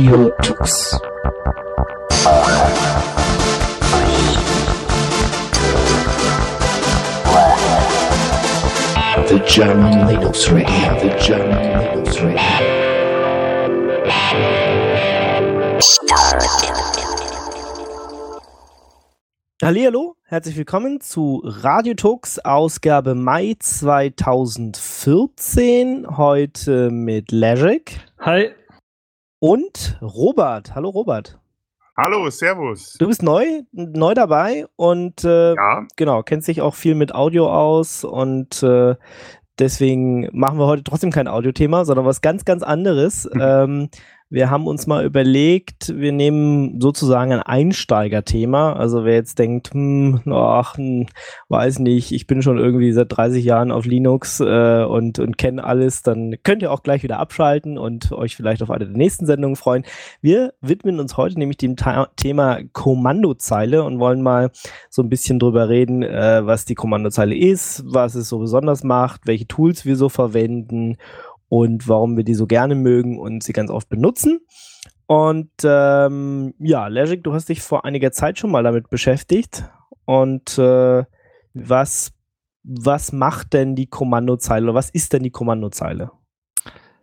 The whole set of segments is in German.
Radio Tux. The German Linux Radio, the German Linux Radio. Hallo, herzlich willkommen zu Radio Tux Ausgabe Mai 2014. Heute mit Legic Hi. Und Robert. Hallo Robert. Hallo, Servus. Du bist neu, neu dabei und äh, Ja, genau, kennst dich auch viel mit Audio aus und äh, deswegen machen wir heute trotzdem kein Audiothema, sondern was ganz, ganz anderes. ähm, wir haben uns mal überlegt, wir nehmen sozusagen ein Einsteigerthema. Also wer jetzt denkt, hm, ach, hm, weiß nicht, ich bin schon irgendwie seit 30 Jahren auf Linux äh, und, und kenne alles, dann könnt ihr auch gleich wieder abschalten und euch vielleicht auf eine der nächsten Sendungen freuen. Wir widmen uns heute nämlich dem Ta Thema Kommandozeile und wollen mal so ein bisschen drüber reden, äh, was die Kommandozeile ist, was es so besonders macht, welche Tools wir so verwenden und warum wir die so gerne mögen und sie ganz oft benutzen. Und ähm, ja, Legic, du hast dich vor einiger Zeit schon mal damit beschäftigt. Und äh, was, was macht denn die Kommandozeile oder was ist denn die Kommandozeile?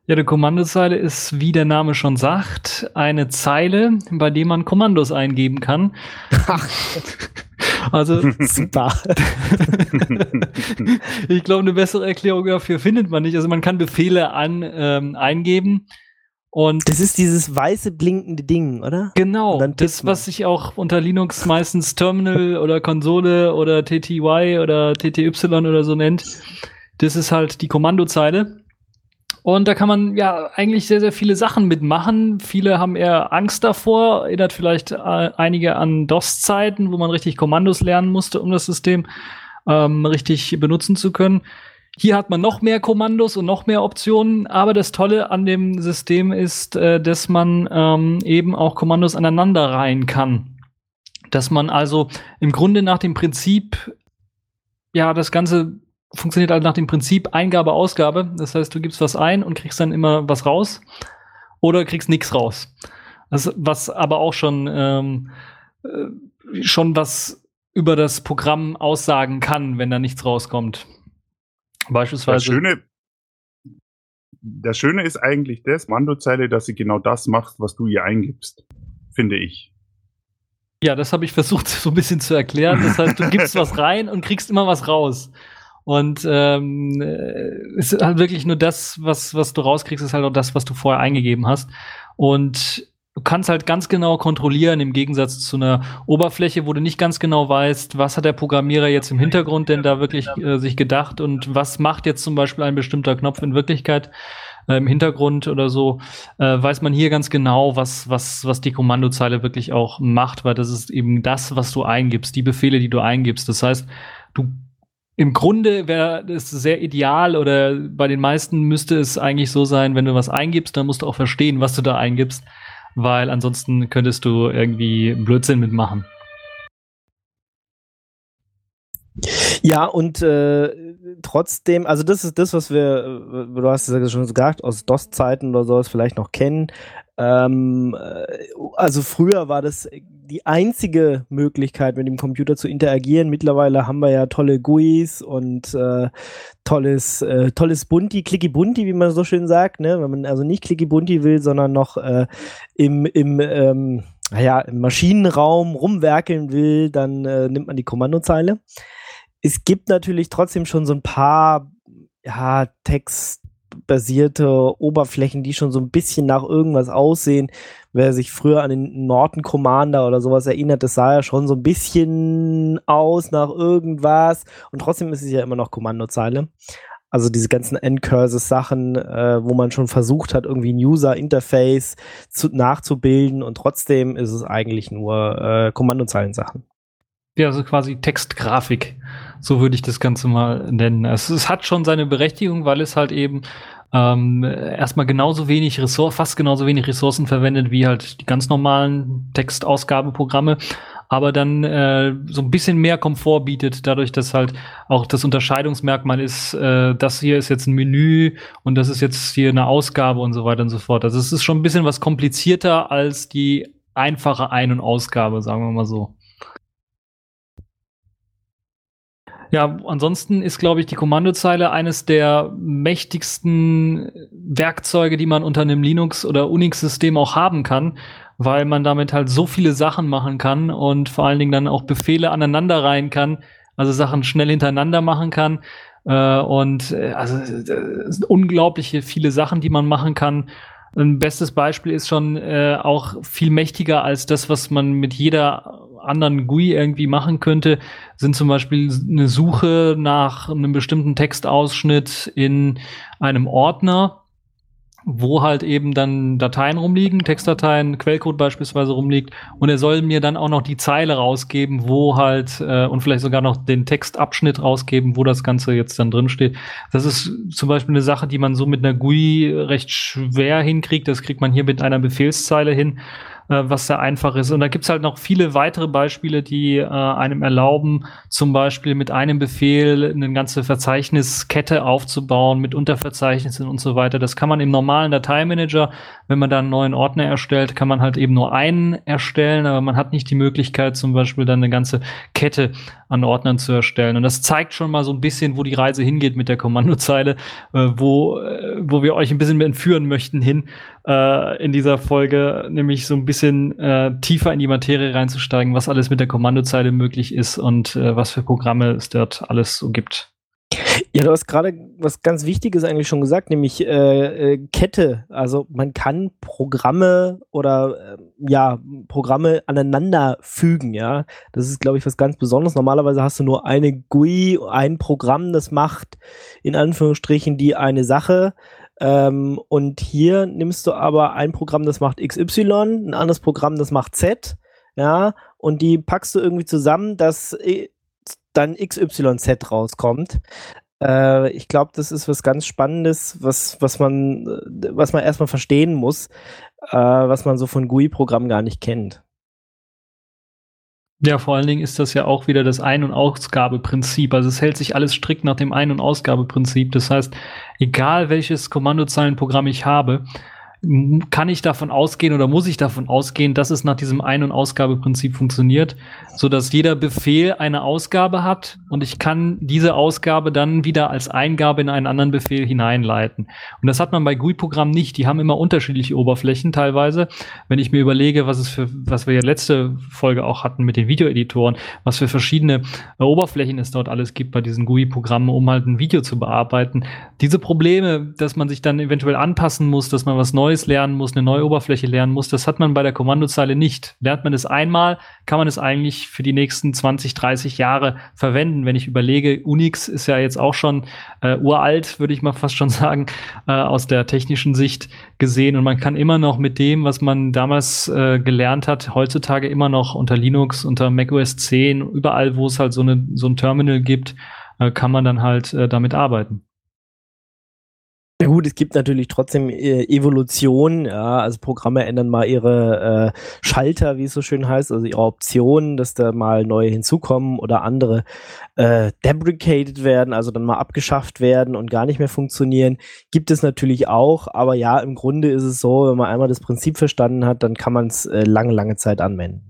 Ja, die Kommandozeile ist, wie der Name schon sagt, eine Zeile, bei der man Kommandos eingeben kann. also, Super. ich glaube, eine bessere Erklärung dafür findet man nicht. Also, man kann Befehle an, ähm, eingeben. Und Das ist dieses weiße blinkende Ding, oder? genau, das, man. was sich auch unter Linux meistens Terminal oder Konsole oder TTY oder TTY oder so nennt, das ist halt die Kommandozeile. Und da kann man ja eigentlich sehr, sehr viele Sachen mitmachen. Viele haben eher Angst davor, erinnert vielleicht äh, einige an DOS-Zeiten, wo man richtig Kommandos lernen musste, um das System ähm, richtig benutzen zu können. Hier hat man noch mehr Kommandos und noch mehr Optionen, aber das Tolle an dem System ist, äh, dass man ähm, eben auch Kommandos aneinander reihen kann. Dass man also im Grunde nach dem Prinzip, ja, das Ganze funktioniert halt nach dem Prinzip Eingabe, Ausgabe. Das heißt, du gibst was ein und kriegst dann immer was raus oder kriegst nichts raus. Das, was aber auch schon, ähm, äh, schon was über das Programm aussagen kann, wenn da nichts rauskommt. das Beispielsweise. Schöne, das Schöne ist eigentlich das, Mandozeile, dass sie genau das macht, was du ihr eingibst. Finde ich. Ja, das habe ich versucht so ein bisschen zu erklären. Das heißt, du gibst was rein und kriegst immer was raus. Und ähm, äh, es ist halt wirklich nur das, was, was du rauskriegst, ist halt auch das, was du vorher eingegeben hast. Und du kannst halt ganz genau kontrollieren, im Gegensatz zu einer Oberfläche, wo du nicht ganz genau weißt, was hat der Programmierer jetzt im Hintergrund denn da wirklich äh, sich gedacht und was macht jetzt zum Beispiel ein bestimmter Knopf in Wirklichkeit äh, im Hintergrund oder so, äh, weiß man hier ganz genau, was, was, was die Kommandozeile wirklich auch macht, weil das ist eben das, was du eingibst, die Befehle, die du eingibst. Das heißt, du im Grunde wäre es sehr ideal oder bei den meisten müsste es eigentlich so sein, wenn du was eingibst, dann musst du auch verstehen, was du da eingibst, weil ansonsten könntest du irgendwie Blödsinn mitmachen. Ja, und äh, trotzdem, also das ist das, was wir, äh, du hast es ja schon gesagt, aus DOS-Zeiten oder sowas vielleicht noch kennen. Ähm, äh, also früher war das die einzige Möglichkeit, mit dem Computer zu interagieren. Mittlerweile haben wir ja tolle GUIs und äh, tolles, äh, tolles Bunti, Clicky Bunti, wie man so schön sagt, ne? Wenn man also nicht Clicky Bunti will, sondern noch äh, im, im ähm, naja, im Maschinenraum rumwerkeln will, dann äh, nimmt man die Kommandozeile es gibt natürlich trotzdem schon so ein paar ja, textbasierte Oberflächen, die schon so ein bisschen nach irgendwas aussehen. Wer sich früher an den Norton Commander oder sowas erinnert, das sah ja schon so ein bisschen aus nach irgendwas. Und trotzdem ist es ja immer noch Kommandozeile. Also diese ganzen N-Curses-Sachen, äh, wo man schon versucht hat, irgendwie ein User-Interface zu, nachzubilden und trotzdem ist es eigentlich nur äh, Kommandozeilen-Sachen. Ja, also quasi Textgrafik. So würde ich das Ganze mal nennen. Es, es hat schon seine Berechtigung, weil es halt eben ähm, erstmal genauso wenig Ressourcen, fast genauso wenig Ressourcen verwendet wie halt die ganz normalen Textausgabeprogramme. aber dann äh, so ein bisschen mehr Komfort bietet, dadurch, dass halt auch das Unterscheidungsmerkmal ist, äh, das hier ist jetzt ein Menü und das ist jetzt hier eine Ausgabe und so weiter und so fort. Also es ist schon ein bisschen was komplizierter als die einfache Ein- und Ausgabe, sagen wir mal so. Ja, ansonsten ist, glaube ich, die Kommandozeile eines der mächtigsten Werkzeuge, die man unter einem Linux- oder Unix-System auch haben kann, weil man damit halt so viele Sachen machen kann und vor allen Dingen dann auch Befehle aneinander rein kann, also Sachen schnell hintereinander machen kann. Äh, und äh, also äh, unglaubliche viele Sachen, die man machen kann. Ein bestes Beispiel ist schon äh, auch viel mächtiger als das, was man mit jeder anderen GUI irgendwie machen könnte, sind zum Beispiel eine Suche nach einem bestimmten Textausschnitt in einem Ordner wo halt eben dann Dateien rumliegen, Textdateien, Quellcode beispielsweise rumliegt und er soll mir dann auch noch die Zeile rausgeben, wo halt äh, und vielleicht sogar noch den Textabschnitt rausgeben, wo das Ganze jetzt dann drin steht. Das ist zum Beispiel eine Sache, die man so mit einer GUI recht schwer hinkriegt. Das kriegt man hier mit einer Befehlszeile hin äh, was sehr einfach ist. Und da gibt's halt noch viele weitere Beispiele, die äh, einem erlauben, zum Beispiel mit einem Befehl eine ganze Verzeichniskette aufzubauen mit Unterverzeichnissen und so weiter. Das kann man im normalen Dateimanager, wenn man da einen neuen Ordner erstellt, kann man halt eben nur einen erstellen, aber man hat nicht die Möglichkeit, zum Beispiel dann eine ganze Kette an Ordnern zu erstellen. Und das zeigt schon mal so ein bisschen, wo die Reise hingeht mit der Kommandozeile, äh, wo, äh, wo wir euch ein bisschen entführen möchten hin äh, in dieser Folge, nämlich so ein bisschen äh, tiefer in die Materie reinzusteigen, was alles mit der Kommandozeile möglich ist und äh, was für Programme es dort alles so gibt. Ja, du hast gerade was ganz Wichtiges eigentlich schon gesagt, nämlich äh, äh, Kette. Also man kann Programme oder äh, ja, Programme aneinander fügen, ja. Das ist, glaube ich, was ganz Besonderes. Normalerweise hast du nur eine GUI, ein Programm, das macht in Anführungsstrichen die eine Sache. Ähm, und hier nimmst du aber ein Programm, das macht XY, ein anderes Programm, das macht Z, ja, und die packst du irgendwie zusammen, dass äh, dann XYZ rauskommt. Äh, ich glaube, das ist was ganz Spannendes, was, was man, was man erstmal verstehen muss, äh, was man so von GUI-Programmen gar nicht kennt. Ja, vor allen Dingen ist das ja auch wieder das Ein- und Ausgabeprinzip. Also es hält sich alles strikt nach dem Ein- und Ausgabeprinzip. Das heißt, egal welches Kommandozeilenprogramm ich habe, kann ich davon ausgehen oder muss ich davon ausgehen, dass es nach diesem Ein- und Ausgabeprinzip funktioniert, so dass jeder Befehl eine Ausgabe hat und ich kann diese Ausgabe dann wieder als Eingabe in einen anderen Befehl hineinleiten. Und das hat man bei GUI-Programmen nicht. Die haben immer unterschiedliche Oberflächen teilweise. Wenn ich mir überlege, was es für, was wir ja letzte Folge auch hatten mit den Videoeditoren, was für verschiedene äh, Oberflächen es dort alles gibt bei diesen GUI-Programmen, um halt ein Video zu bearbeiten. Diese Probleme, dass man sich dann eventuell anpassen muss, dass man was Neues Neues lernen muss, eine neue Oberfläche lernen muss. Das hat man bei der Kommandozeile nicht. Lernt man es einmal, kann man es eigentlich für die nächsten 20, 30 Jahre verwenden. Wenn ich überlege, Unix ist ja jetzt auch schon äh, uralt, würde ich mal fast schon sagen, äh, aus der technischen Sicht gesehen. Und man kann immer noch mit dem, was man damals äh, gelernt hat, heutzutage immer noch unter Linux, unter macOS 10, überall, wo es halt so, eine, so ein Terminal gibt, äh, kann man dann halt äh, damit arbeiten. Ja gut, es gibt natürlich trotzdem äh, Evolution, ja, also Programme ändern mal ihre äh, Schalter, wie es so schön heißt, also ihre Optionen, dass da mal neue hinzukommen oder andere äh, deprecated werden, also dann mal abgeschafft werden und gar nicht mehr funktionieren. Gibt es natürlich auch, aber ja, im Grunde ist es so, wenn man einmal das Prinzip verstanden hat, dann kann man es äh, lange, lange Zeit anwenden.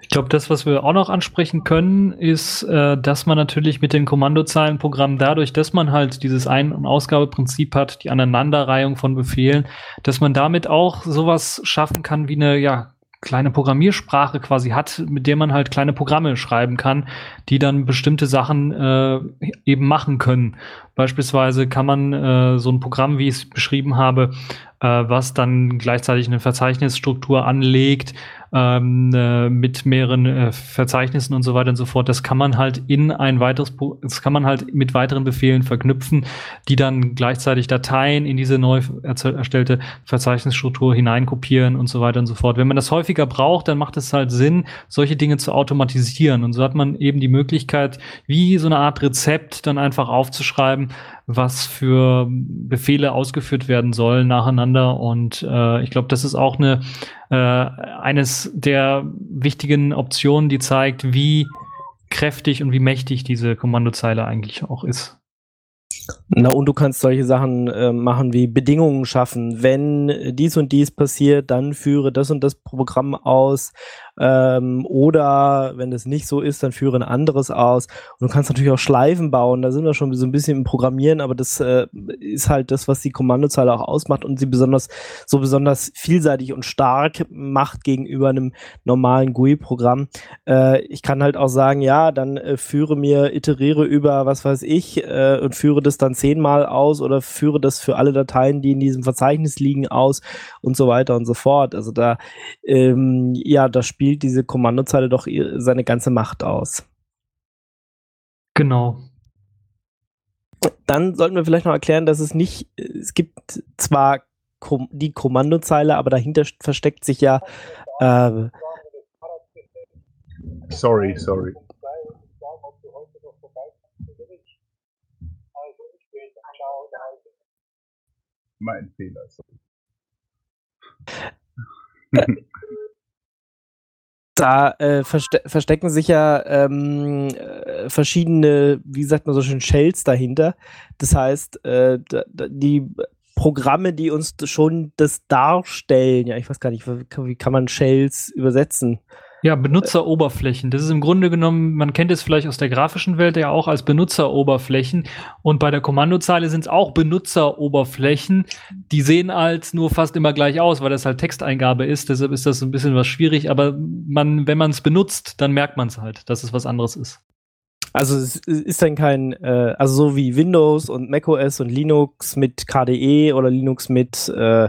Ich glaube, das, was wir auch noch ansprechen können, ist, äh, dass man natürlich mit den Kommandozeilenprogrammen dadurch, dass man halt dieses Ein- und Ausgabeprinzip hat, die Aneinanderreihung von Befehlen, dass man damit auch sowas schaffen kann wie eine, ja, kleine Programmiersprache quasi hat, mit der man halt kleine Programme schreiben kann, die dann bestimmte Sachen äh, eben machen können. Beispielsweise kann man äh, so ein Programm, wie ich es beschrieben habe, was dann gleichzeitig eine Verzeichnisstruktur anlegt ähm, äh, mit mehreren äh, Verzeichnissen und so weiter und so fort. Das kann man halt in ein weiteres, das kann man halt mit weiteren Befehlen verknüpfen, die dann gleichzeitig Dateien in diese neu erstellte Verzeichnisstruktur hineinkopieren und so weiter und so fort. Wenn man das häufiger braucht, dann macht es halt Sinn, solche Dinge zu automatisieren. Und so hat man eben die Möglichkeit, wie so eine Art Rezept dann einfach aufzuschreiben, was für Befehle ausgeführt werden sollen nacheinander. Und äh, ich glaube, das ist auch eine äh, eines der wichtigen Optionen, die zeigt, wie kräftig und wie mächtig diese Kommandozeile eigentlich auch ist. Na, und du kannst solche Sachen äh, machen wie Bedingungen schaffen. Wenn dies und dies passiert, dann führe das und das Programm aus. Ähm, oder wenn es nicht so ist, dann führe ein anderes aus. Und du kannst natürlich auch Schleifen bauen. Da sind wir schon so ein bisschen im Programmieren, aber das äh, ist halt das, was die Kommandozeile auch ausmacht und sie besonders so besonders vielseitig und stark macht gegenüber einem normalen GUI-Programm. Äh, ich kann halt auch sagen, ja, dann äh, führe mir, iteriere über was weiß ich äh, und führe das dann zehnmal aus oder führe das für alle Dateien, die in diesem Verzeichnis liegen, aus und so weiter und so fort. Also da, ähm, ja, da spielt spielt diese Kommandozeile doch seine ganze Macht aus. Genau. Dann sollten wir vielleicht noch erklären, dass es nicht, es gibt zwar die Kommandozeile, aber dahinter versteckt sich ja. Äh, sorry, sorry. Mein Fehler. Da äh, verste verstecken sich ja ähm, äh, verschiedene, wie sagt man so schön, Shells dahinter. Das heißt, äh, die Programme, die uns schon das darstellen, ja, ich weiß gar nicht, wie kann man Shells übersetzen? Ja, Benutzeroberflächen. Das ist im Grunde genommen, man kennt es vielleicht aus der grafischen Welt ja auch als Benutzeroberflächen. Und bei der Kommandozeile sind es auch Benutzeroberflächen. Die sehen halt nur fast immer gleich aus, weil das halt Texteingabe ist. Deshalb ist das ein bisschen was schwierig. Aber man, wenn man es benutzt, dann merkt man es halt, dass es was anderes ist. Also es ist dann kein, äh, also so wie Windows und macOS und Linux mit KDE oder Linux mit äh,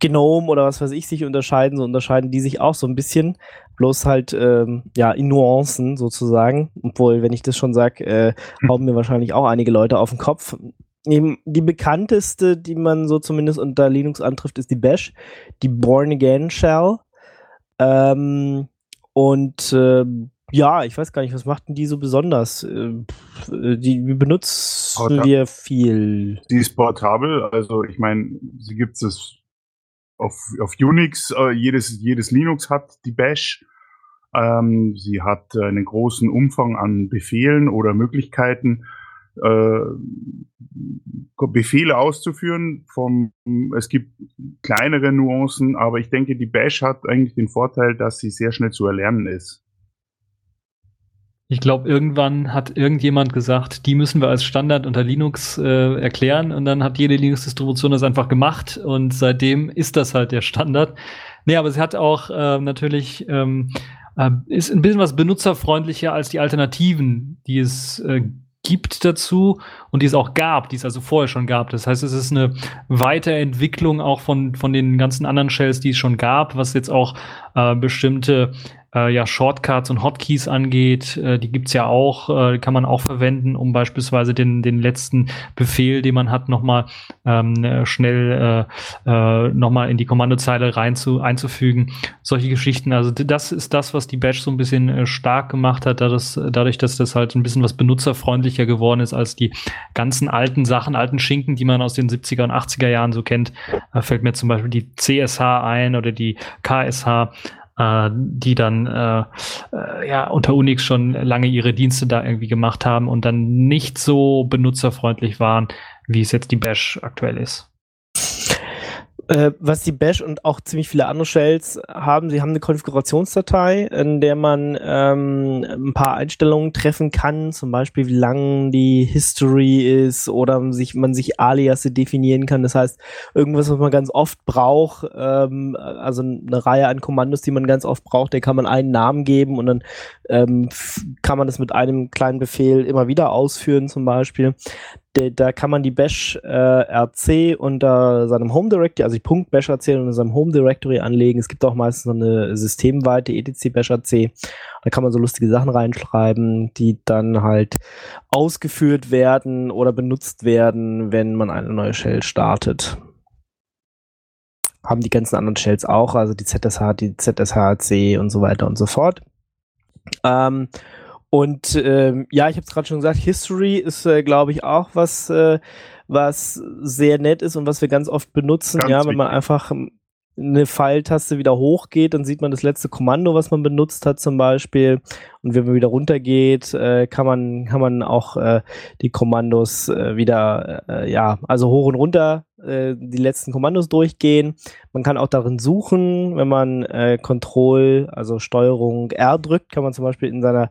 Gnome oder was weiß ich sich unterscheiden, so unterscheiden die sich auch so ein bisschen bloß halt ähm, ja in Nuancen sozusagen. Obwohl, wenn ich das schon sage, äh, hm. hauen mir wahrscheinlich auch einige Leute auf den Kopf. Die bekannteste, die man so zumindest unter Linux antrifft, ist die Bash, die Born Again Shell. Ähm, und äh, ja, ich weiß gar nicht, was macht denn die so besonders? Äh, die, benutzen Porta wir viel. Die ist portabel, also ich meine, sie gibt es auf, auf Unix, äh, jedes, jedes Linux hat die Bash. Ähm, sie hat einen großen Umfang an Befehlen oder Möglichkeiten, äh, Befehle auszuführen. Vom, es gibt kleinere Nuancen, aber ich denke, die Bash hat eigentlich den Vorteil, dass sie sehr schnell zu erlernen ist. Ich glaube, irgendwann hat irgendjemand gesagt, die müssen wir als Standard unter Linux äh, erklären und dann hat jede Linux-Distribution das einfach gemacht und seitdem ist das halt der Standard. Nee, aber sie hat auch äh, natürlich ähm, äh, ist ein bisschen was benutzerfreundlicher als die Alternativen, die es äh, gibt dazu und die es auch gab, die es also vorher schon gab. Das heißt, es ist eine Weiterentwicklung auch von, von den ganzen anderen Shells, die es schon gab, was jetzt auch äh, bestimmte äh, ja, Shortcuts und Hotkeys angeht. Äh, die gibt's ja auch, äh, kann man auch verwenden, um beispielsweise den, den letzten Befehl, den man hat, nochmal ähm, äh, schnell äh, äh, nochmal in die Kommandozeile rein zu, einzufügen. Solche Geschichten. Also das ist das, was die Bash so ein bisschen äh, stark gemacht hat, da das, dadurch, dass das halt ein bisschen was benutzerfreundlicher geworden ist als die ganzen alten Sachen, alten Schinken, die man aus den 70er und 80er Jahren so kennt. Da fällt mir zum Beispiel die CSH ein oder die KSH äh, die dann äh, äh, ja unter Unix schon lange ihre Dienste da irgendwie gemacht haben und dann nicht so benutzerfreundlich waren, wie es jetzt die Bash aktuell ist. Äh, was die Bash und auch ziemlich viele andere Shells haben, sie haben eine Konfigurationsdatei, in der man ähm, ein paar Einstellungen treffen kann, zum Beispiel wie lang die History ist oder sich, man sich Aliasse definieren kann. Das heißt, irgendwas, was man ganz oft braucht, ähm, also eine Reihe an Kommandos, die man ganz oft braucht, der kann man einen Namen geben und dann ähm, kann man das mit einem kleinen Befehl immer wieder ausführen, zum Beispiel. De, da kann man die Bash äh, RC unter seinem Home Directory, also die Punkt Bash RC unter seinem Home Directory anlegen. Es gibt auch meistens noch eine systemweite etc Bash RC. Da kann man so lustige Sachen reinschreiben, die dann halt ausgeführt werden oder benutzt werden, wenn man eine neue Shell startet haben die ganzen anderen Shells auch, also die ZSH, die ZSHC und so weiter und so fort. Ähm, und ähm, ja, ich habe es gerade schon gesagt, History ist, äh, glaube ich, auch was, äh, was sehr nett ist und was wir ganz oft benutzen, ganz ja, wenn man einfach eine Pfeiltaste wieder hochgeht, dann sieht man das letzte Kommando, was man benutzt hat zum Beispiel. Und wenn man wieder runtergeht, äh, kann man kann man auch äh, die Kommandos äh, wieder äh, ja also hoch und runter äh, die letzten Kommandos durchgehen. Man kann auch darin suchen, wenn man äh, Control also Steuerung R drückt, kann man zum Beispiel in seiner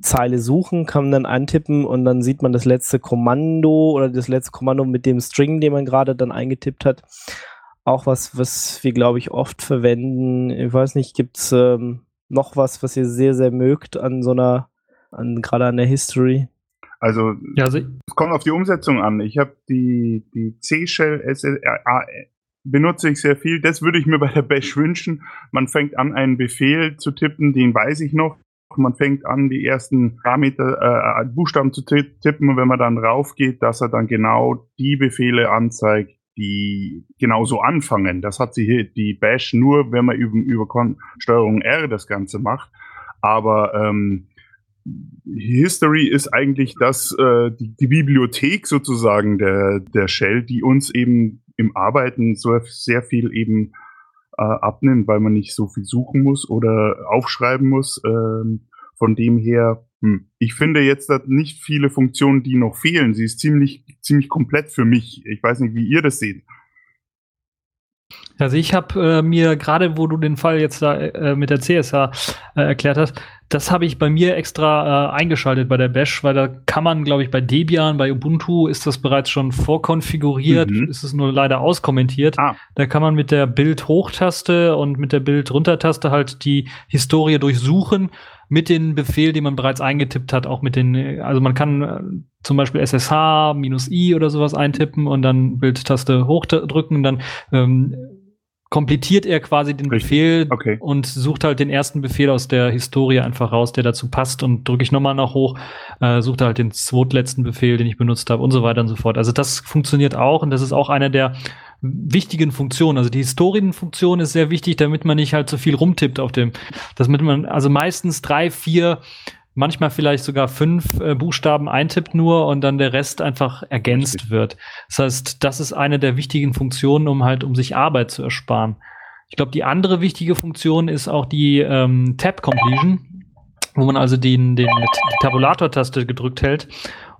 Zeile suchen, kann man dann antippen und dann sieht man das letzte Kommando oder das letzte Kommando mit dem String, den man gerade dann eingetippt hat auch was, was wir, glaube ich, oft verwenden. Ich weiß nicht, gibt es ähm, noch was, was ihr sehr, sehr mögt an so einer, an, gerade an der History? Also, ja, also es kommt auf die Umsetzung an. Ich habe die, die C-Shell benutze ich sehr viel. Das würde ich mir bei der Bash wünschen. Man fängt an, einen Befehl zu tippen, den weiß ich noch. Man fängt an, die ersten Parameter, äh, Buchstaben zu tippen und wenn man dann raufgeht, dass er dann genau die Befehle anzeigt, die genauso anfangen. Das hat sie hier die Bash nur, wenn man über, über Steuerung R das Ganze macht. Aber ähm, History ist eigentlich das, äh, die, die, Bibliothek sozusagen der, der Shell, die uns eben im Arbeiten so sehr viel eben äh, abnimmt, weil man nicht so viel suchen muss oder aufschreiben muss. Ähm, von dem her hm. Ich finde jetzt nicht viele Funktionen, die noch fehlen. Sie ist ziemlich, ziemlich komplett für mich. Ich weiß nicht, wie ihr das seht. Also ich habe äh, mir gerade, wo du den Fall jetzt da äh, mit der CSH äh, erklärt hast, das habe ich bei mir extra äh, eingeschaltet bei der Bash, weil da kann man, glaube ich, bei Debian, bei Ubuntu ist das bereits schon vorkonfiguriert, mhm. ist es nur leider auskommentiert. Ah. Da kann man mit der Bild-Hochtaste und mit der Bild-Runtertaste halt die Historie durchsuchen mit dem Befehl, den man bereits eingetippt hat, auch mit den, also man kann äh, zum Beispiel SSH minus i oder sowas eintippen und dann Bildtaste hochdrücken, dann ähm, komplettiert er quasi den Richtig. Befehl okay. und sucht halt den ersten Befehl aus der Historie einfach raus, der dazu passt und drücke ich nochmal nach hoch, äh, sucht halt den zweitletzten Befehl, den ich benutzt habe und so weiter und so fort. Also das funktioniert auch und das ist auch einer der wichtigen Funktionen. Also die Historienfunktion ist sehr wichtig, damit man nicht halt so viel rumtippt auf dem, damit man also meistens drei, vier manchmal vielleicht sogar fünf äh, Buchstaben eintippt nur und dann der Rest einfach ergänzt Richtig. wird. Das heißt, das ist eine der wichtigen Funktionen, um halt, um sich Arbeit zu ersparen. Ich glaube, die andere wichtige Funktion ist auch die ähm, Tab Completion, wo man also den, den die Tabulator-Taste gedrückt hält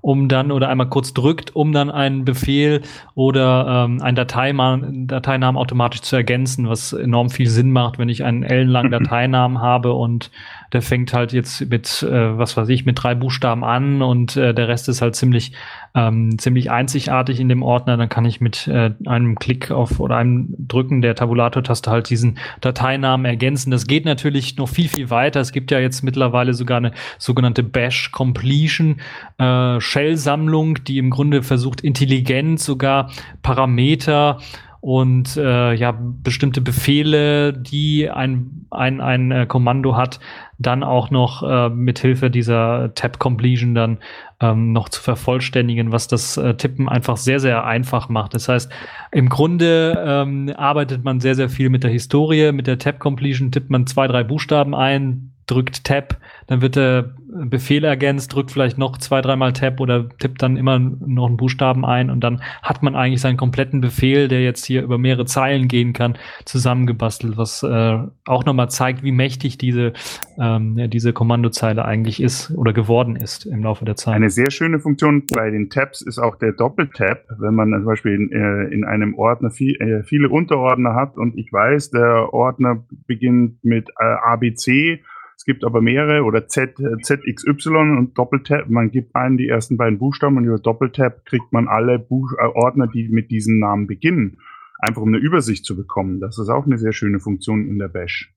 um dann oder einmal kurz drückt, um dann einen Befehl oder ähm, einen Dateinamen, Dateinamen automatisch zu ergänzen, was enorm viel Sinn macht, wenn ich einen ellenlangen Dateinamen habe und der fängt halt jetzt mit, äh, was weiß ich, mit drei Buchstaben an und äh, der Rest ist halt ziemlich, ähm, ziemlich einzigartig in dem Ordner. Dann kann ich mit äh, einem Klick auf oder einem Drücken der Tabulator-Taste halt diesen Dateinamen ergänzen. Das geht natürlich noch viel, viel weiter. Es gibt ja jetzt mittlerweile sogar eine sogenannte Bash Completion äh, Shell-Sammlung, die im Grunde versucht, intelligent sogar Parameter und äh, ja bestimmte Befehle, die ein ein ein äh, Kommando hat, dann auch noch äh, mit Hilfe dieser Tab Completion dann ähm, noch zu vervollständigen, was das äh, Tippen einfach sehr sehr einfach macht. Das heißt, im Grunde ähm, arbeitet man sehr sehr viel mit der Historie, mit der Tab Completion tippt man zwei drei Buchstaben ein, drückt Tab, dann wird der Befehl ergänzt, drückt vielleicht noch zwei, dreimal Tab oder tippt dann immer noch einen Buchstaben ein und dann hat man eigentlich seinen kompletten Befehl, der jetzt hier über mehrere Zeilen gehen kann, zusammengebastelt, was äh, auch nochmal zeigt, wie mächtig diese, ähm, ja, diese Kommandozeile eigentlich ist oder geworden ist im Laufe der Zeit. Eine sehr schöne Funktion bei den Tabs ist auch der Doppeltab, wenn man zum Beispiel in, äh, in einem Ordner viel, äh, viele Unterordner hat und ich weiß, der Ordner beginnt mit äh, ABC es gibt aber mehrere oder Z, ZXY und Doppeltap. Man gibt ein die ersten beiden Buchstaben und über Doppeltap kriegt man alle Buch äh, Ordner, die mit diesem Namen beginnen. Einfach um eine Übersicht zu bekommen. Das ist auch eine sehr schöne Funktion in der Bash.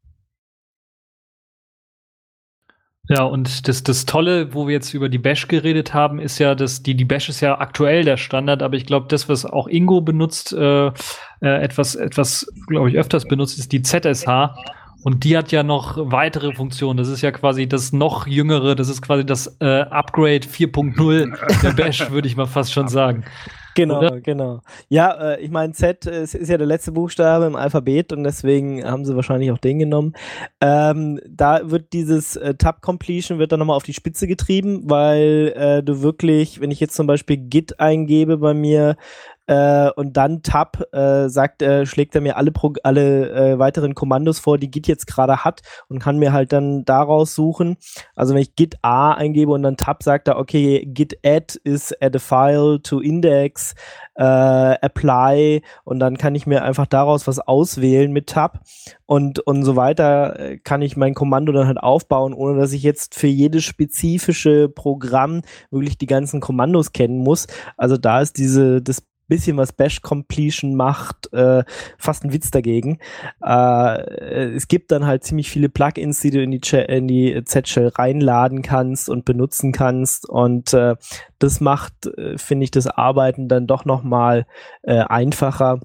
Ja, und das, das Tolle, wo wir jetzt über die Bash geredet haben, ist ja, dass die, die Bash ist ja aktuell der Standard, aber ich glaube, das, was auch Ingo benutzt, äh, äh, etwas, etwas, glaube ich, öfters benutzt, ist die ZSH. Und die hat ja noch weitere Funktionen. Das ist ja quasi das noch jüngere, das ist quasi das äh, Upgrade 4.0 der Bash, würde ich mal fast schon sagen. Genau, Oder? genau. Ja, äh, ich meine, Z äh, ist, ist ja der letzte Buchstabe im Alphabet und deswegen haben sie wahrscheinlich auch den genommen. Ähm, da wird dieses äh, Tab Completion wird dann nochmal auf die Spitze getrieben, weil äh, du wirklich, wenn ich jetzt zum Beispiel Git eingebe bei mir, äh, und dann Tab äh, sagt, äh, schlägt er mir alle, Pro alle äh, weiteren Kommandos vor, die Git jetzt gerade hat und kann mir halt dann daraus suchen. Also wenn ich Git A eingebe und dann Tab sagt er, okay, Git add is add a file to index, äh, apply und dann kann ich mir einfach daraus was auswählen mit Tab und, und so weiter äh, kann ich mein Kommando dann halt aufbauen, ohne dass ich jetzt für jedes spezifische Programm wirklich die ganzen Kommandos kennen muss. Also da ist diese, das bisschen was Bash Completion macht, äh, fast ein Witz dagegen. Äh, es gibt dann halt ziemlich viele Plugins, die du in die, Ch in die Z-Shell reinladen kannst und benutzen kannst und äh, das macht, äh, finde ich, das Arbeiten dann doch nochmal äh, einfacher.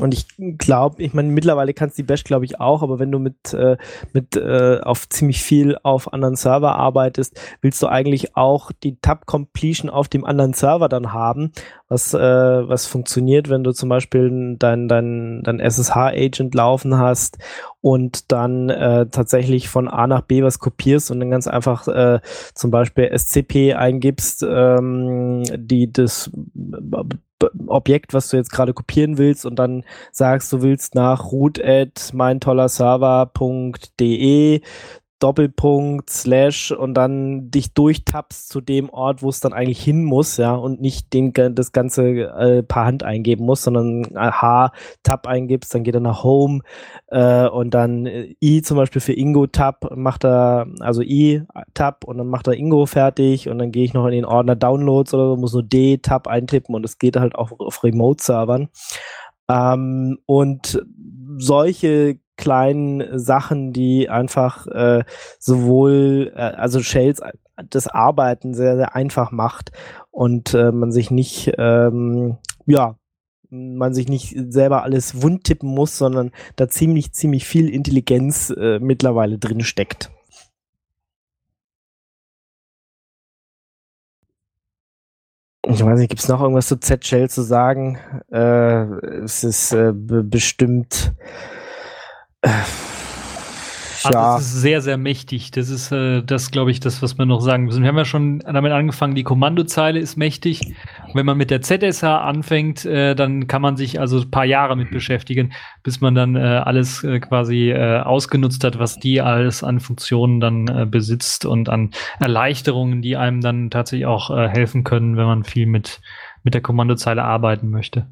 Und ich glaube, ich meine, mittlerweile kannst du die Bash, glaube ich, auch, aber wenn du mit, äh, mit äh, auf ziemlich viel auf anderen Server arbeitest, willst du eigentlich auch die Tab Completion auf dem anderen Server dann haben, was, äh, was funktioniert, wenn du zum Beispiel dein, dein, dein SSH-Agent laufen hast und dann äh, tatsächlich von A nach B was kopierst und dann ganz einfach äh, zum Beispiel SCP eingibst, ähm, die das Objekt, was du jetzt gerade kopieren willst und dann sagst, du willst nach root at meintollerserver.de Doppelpunkt, Slash und dann dich durchtappst zu dem Ort, wo es dann eigentlich hin muss, ja, und nicht den, das Ganze äh, per Hand eingeben muss, sondern H-Tab eingibst, dann geht er nach Home äh, und dann äh, I zum Beispiel für Ingo-Tab macht er, also I-Tab und dann macht er Ingo fertig und dann gehe ich noch in den Ordner Downloads oder so, muss nur D-Tab eintippen und es geht halt auch auf Remote-Servern. Ähm, und solche kleinen Sachen, die einfach äh, sowohl, äh, also Shells äh, das Arbeiten sehr, sehr einfach macht und äh, man sich nicht, ähm, ja, man sich nicht selber alles wundtippen muss, sondern da ziemlich, ziemlich viel Intelligenz äh, mittlerweile drin steckt. Ich weiß nicht, gibt es noch irgendwas zu Z-Shell zu sagen? Äh, es ist äh, bestimmt also ja. es ist sehr, sehr mächtig. Das ist äh, das, glaube ich, das, was wir noch sagen müssen. Wir haben ja schon damit angefangen, die Kommandozeile ist mächtig. Wenn man mit der ZSH anfängt, äh, dann kann man sich also ein paar Jahre mit beschäftigen, bis man dann äh, alles äh, quasi äh, ausgenutzt hat, was die alles an Funktionen dann äh, besitzt und an Erleichterungen, die einem dann tatsächlich auch äh, helfen können, wenn man viel mit, mit der Kommandozeile arbeiten möchte.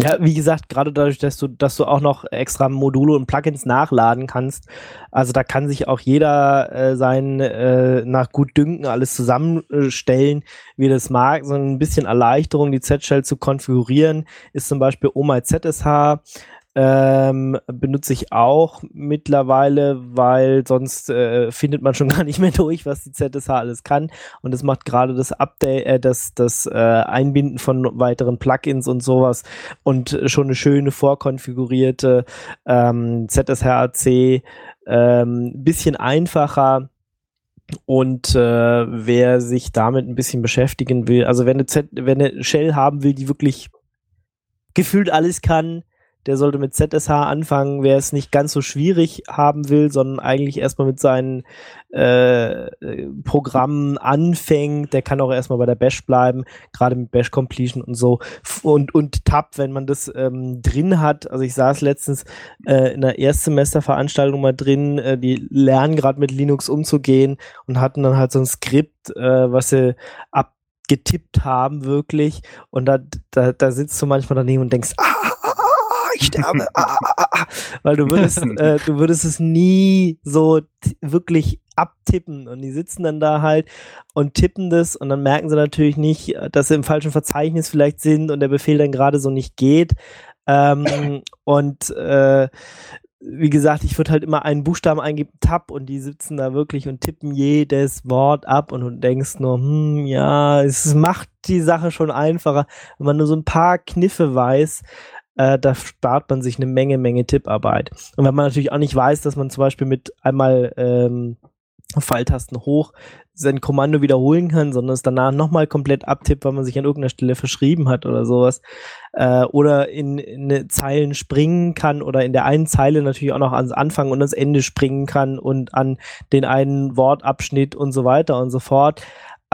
Ja, wie gesagt, gerade dadurch, dass du, dass du auch noch extra Module und Plugins nachladen kannst. Also da kann sich auch jeder äh, sein äh, nach gut Dünken alles zusammenstellen, wie das mag. So ein bisschen Erleichterung, die Z-Shell zu konfigurieren, ist zum Beispiel OMyZSH ähm, benutze ich auch mittlerweile, weil sonst äh, findet man schon gar nicht mehr durch, was die ZSH alles kann. Und es macht gerade das Update, äh, das, das äh, Einbinden von weiteren Plugins und sowas und schon eine schöne vorkonfigurierte ähm, ZSHAC ähm, bisschen einfacher. Und äh, wer sich damit ein bisschen beschäftigen will, also wenn eine, Z wenn eine Shell haben will, die wirklich gefühlt alles kann, der sollte mit ZSH anfangen, wer es nicht ganz so schwierig haben will, sondern eigentlich erstmal mit seinen äh, Programmen anfängt, der kann auch erstmal bei der Bash bleiben, gerade mit Bash Completion und so. Und, und Tab, wenn man das ähm, drin hat, also ich saß letztens äh, in einer Erstsemesterveranstaltung mal drin, äh, die lernen gerade mit Linux umzugehen und hatten dann halt so ein Skript, äh, was sie abgetippt haben, wirklich. Und da, da, da sitzt du manchmal daneben und denkst, ah, ich sterbe. Ah, ah, ah, Weil du würdest, äh, du würdest es nie so wirklich abtippen und die sitzen dann da halt und tippen das und dann merken sie natürlich nicht, dass sie im falschen Verzeichnis vielleicht sind und der Befehl dann gerade so nicht geht. Ähm, und äh, wie gesagt, ich würde halt immer einen Buchstaben eingeben, Tab, und die sitzen da wirklich und tippen jedes Wort ab und du denkst nur, hm, ja, es macht die Sache schon einfacher, wenn man nur so ein paar Kniffe weiß, äh, da spart man sich eine Menge, Menge Tipparbeit. Und wenn man natürlich auch nicht weiß, dass man zum Beispiel mit einmal ähm, Pfeiltasten hoch sein Kommando wiederholen kann, sondern es danach nochmal komplett abtippt, weil man sich an irgendeiner Stelle verschrieben hat oder sowas. Äh, oder in, in Zeilen springen kann oder in der einen Zeile natürlich auch noch ans Anfang und ans Ende springen kann und an den einen Wortabschnitt und so weiter und so fort.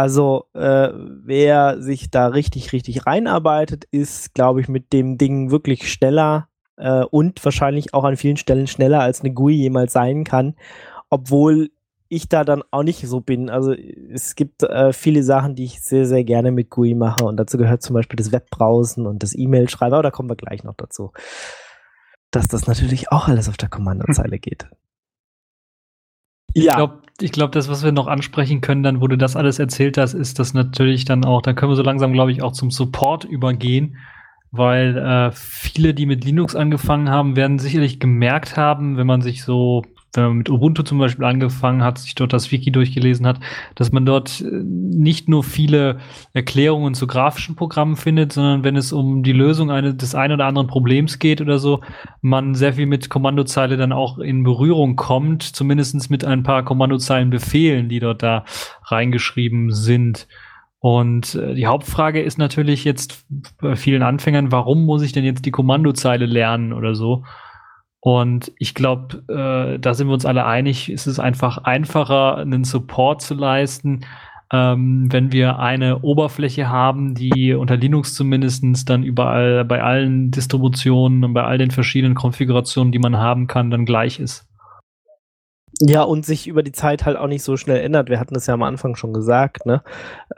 Also äh, wer sich da richtig, richtig reinarbeitet, ist, glaube ich, mit dem Ding wirklich schneller äh, und wahrscheinlich auch an vielen Stellen schneller als eine GUI jemals sein kann. Obwohl ich da dann auch nicht so bin. Also es gibt äh, viele Sachen, die ich sehr, sehr gerne mit GUI mache und dazu gehört zum Beispiel das Webbrowsen und das E-Mail-Schreiben, aber da kommen wir gleich noch dazu, dass das natürlich auch alles auf der Kommandozeile geht. Ich ja. glaube, ich glaub, das, was wir noch ansprechen können, dann, wo du das alles erzählt hast, ist das natürlich dann auch, da können wir so langsam, glaube ich, auch zum Support übergehen, weil äh, viele, die mit Linux angefangen haben, werden sicherlich gemerkt haben, wenn man sich so wenn man mit Ubuntu zum Beispiel angefangen hat, sich dort das Wiki durchgelesen hat, dass man dort äh, nicht nur viele Erklärungen zu grafischen Programmen findet, sondern wenn es um die Lösung eine, des einen oder anderen Problems geht oder so, man sehr viel mit Kommandozeile dann auch in Berührung kommt, zumindestens mit ein paar Kommandozeilenbefehlen, die dort da reingeschrieben sind. Und äh, die Hauptfrage ist natürlich jetzt bei vielen Anfängern, warum muss ich denn jetzt die Kommandozeile lernen oder so? Und ich glaube, äh, da sind wir uns alle einig, ist es einfach einfacher, einen Support zu leisten, ähm, wenn wir eine Oberfläche haben, die unter Linux zumindestens dann überall bei allen Distributionen und bei all den verschiedenen Konfigurationen, die man haben kann, dann gleich ist. Ja, und sich über die Zeit halt auch nicht so schnell ändert. Wir hatten das ja am Anfang schon gesagt, ne?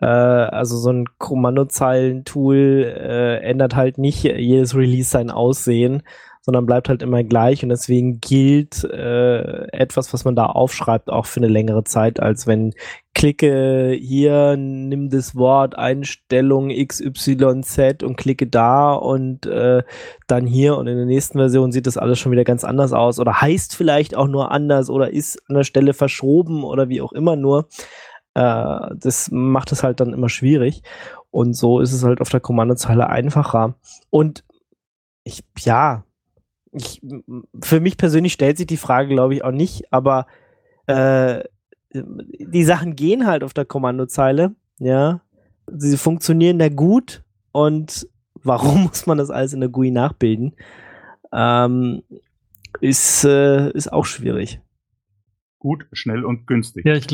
Äh, also so ein Kommandozeilen-Tool äh, ändert halt nicht jedes Release sein Aussehen, sondern bleibt halt immer gleich und deswegen gilt äh, etwas, was man da aufschreibt, auch für eine längere Zeit, als wenn klicke hier, nimm das Wort Einstellung XYZ und klicke da und äh, dann hier und in der nächsten Version sieht das alles schon wieder ganz anders aus oder heißt vielleicht auch nur anders oder ist an der Stelle verschoben oder wie auch immer nur. Äh, das macht es halt dann immer schwierig. Und so ist es halt auf der Kommandozeile einfacher. Und ich, ja, ich, für mich persönlich stellt sich die Frage, glaube ich, auch nicht, aber äh, die Sachen gehen halt auf der Kommandozeile, ja. Sie funktionieren da gut und warum muss man das alles in der GUI nachbilden? Ähm, ist, äh, ist auch schwierig. Gut, schnell und günstig. Ja, ich,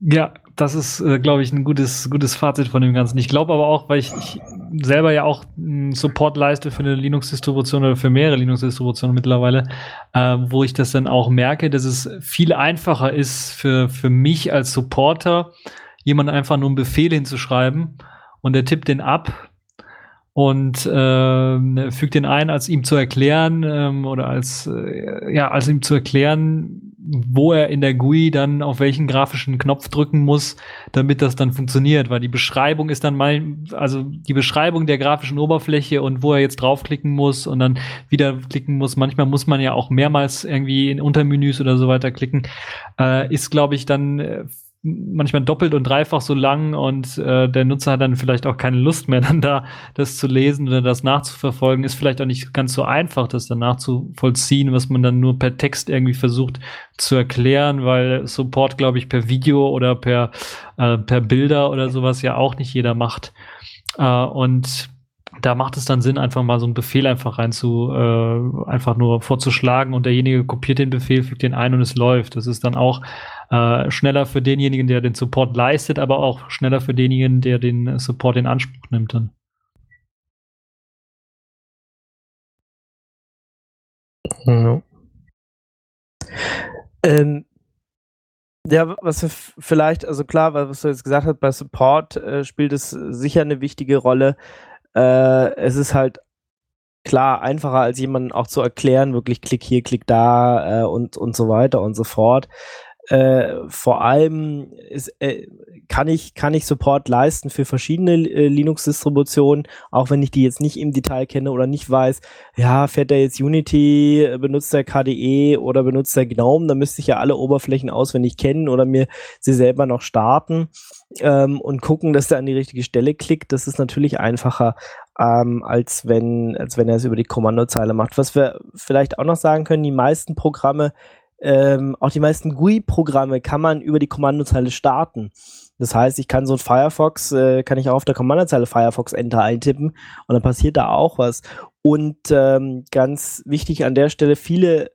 ja, das ist, äh, glaube ich, ein gutes, gutes Fazit von dem Ganzen. Ich glaube aber auch, weil ich, ich selber ja auch Support leiste für eine Linux-Distribution oder für mehrere Linux-Distributionen mittlerweile, äh, wo ich das dann auch merke, dass es viel einfacher ist für, für mich als Supporter, jemand einfach nur einen Befehl hinzuschreiben und der tippt den ab und äh, fügt den ein, als ihm zu erklären ähm, oder als äh, ja als ihm zu erklären, wo er in der GUI dann auf welchen grafischen Knopf drücken muss, damit das dann funktioniert, weil die Beschreibung ist dann mal also die Beschreibung der grafischen Oberfläche und wo er jetzt draufklicken muss und dann wieder klicken muss. Manchmal muss man ja auch mehrmals irgendwie in Untermenüs oder so weiter klicken, äh, ist glaube ich dann äh, manchmal doppelt und dreifach so lang und äh, der Nutzer hat dann vielleicht auch keine Lust mehr, dann da das zu lesen oder das nachzuverfolgen. Ist vielleicht auch nicht ganz so einfach, das dann nachzuvollziehen, was man dann nur per Text irgendwie versucht zu erklären, weil Support, glaube ich, per Video oder per, äh, per Bilder oder sowas ja auch nicht jeder macht. Äh, und da macht es dann Sinn, einfach mal so einen Befehl einfach rein zu, äh, einfach nur vorzuschlagen und derjenige kopiert den Befehl, fügt den ein und es läuft. Das ist dann auch äh, schneller für denjenigen, der den Support leistet, aber auch schneller für denjenigen, der den Support in Anspruch nimmt dann. Ja. Ähm, ja, was vielleicht, also klar, was du jetzt gesagt hast, bei Support äh, spielt es sicher eine wichtige Rolle. Äh, es ist halt klar einfacher als jemanden auch zu erklären, wirklich klick hier, klick da äh, und, und so weiter und so fort. Äh, vor allem ist, äh, kann ich, kann ich Support leisten für verschiedene äh, Linux-Distributionen, auch wenn ich die jetzt nicht im Detail kenne oder nicht weiß, ja, fährt der jetzt Unity, benutzt der KDE oder benutzt der GNOME, dann müsste ich ja alle Oberflächen auswendig kennen oder mir sie selber noch starten ähm, und gucken, dass der an die richtige Stelle klickt. Das ist natürlich einfacher, ähm, als, wenn, als wenn er es über die Kommandozeile macht. Was wir vielleicht auch noch sagen können, die meisten Programme ähm, auch die meisten GUI-Programme kann man über die Kommandozeile starten. Das heißt, ich kann so ein Firefox, äh, kann ich auch auf der Kommandozeile Firefox Enter eintippen und dann passiert da auch was. Und ähm, ganz wichtig an der Stelle, viele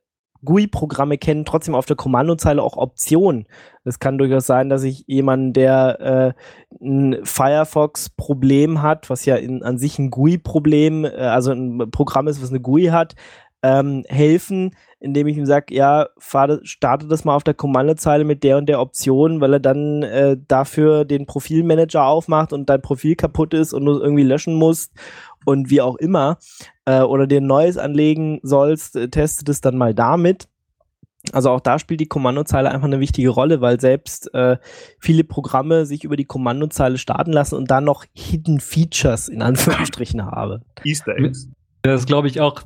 GUI-Programme kennen trotzdem auf der Kommandozeile auch Optionen. Es kann durchaus sein, dass ich jemanden, der äh, ein Firefox-Problem hat, was ja in, an sich ein GUI-Problem, äh, also ein Programm ist, was eine GUI hat, ähm, helfen, indem ich ihm sage, ja, fahr, starte das mal auf der Kommandozeile mit der und der Option, weil er dann äh, dafür den Profilmanager aufmacht und dein Profil kaputt ist und du irgendwie löschen musst und wie auch immer, äh, oder dir ein neues anlegen sollst, äh, teste das dann mal damit. Also auch da spielt die Kommandozeile einfach eine wichtige Rolle, weil selbst äh, viele Programme sich über die Kommandozeile starten lassen und dann noch Hidden Features in Anführungsstrichen habe. Easter Eggs. Das glaube ich auch.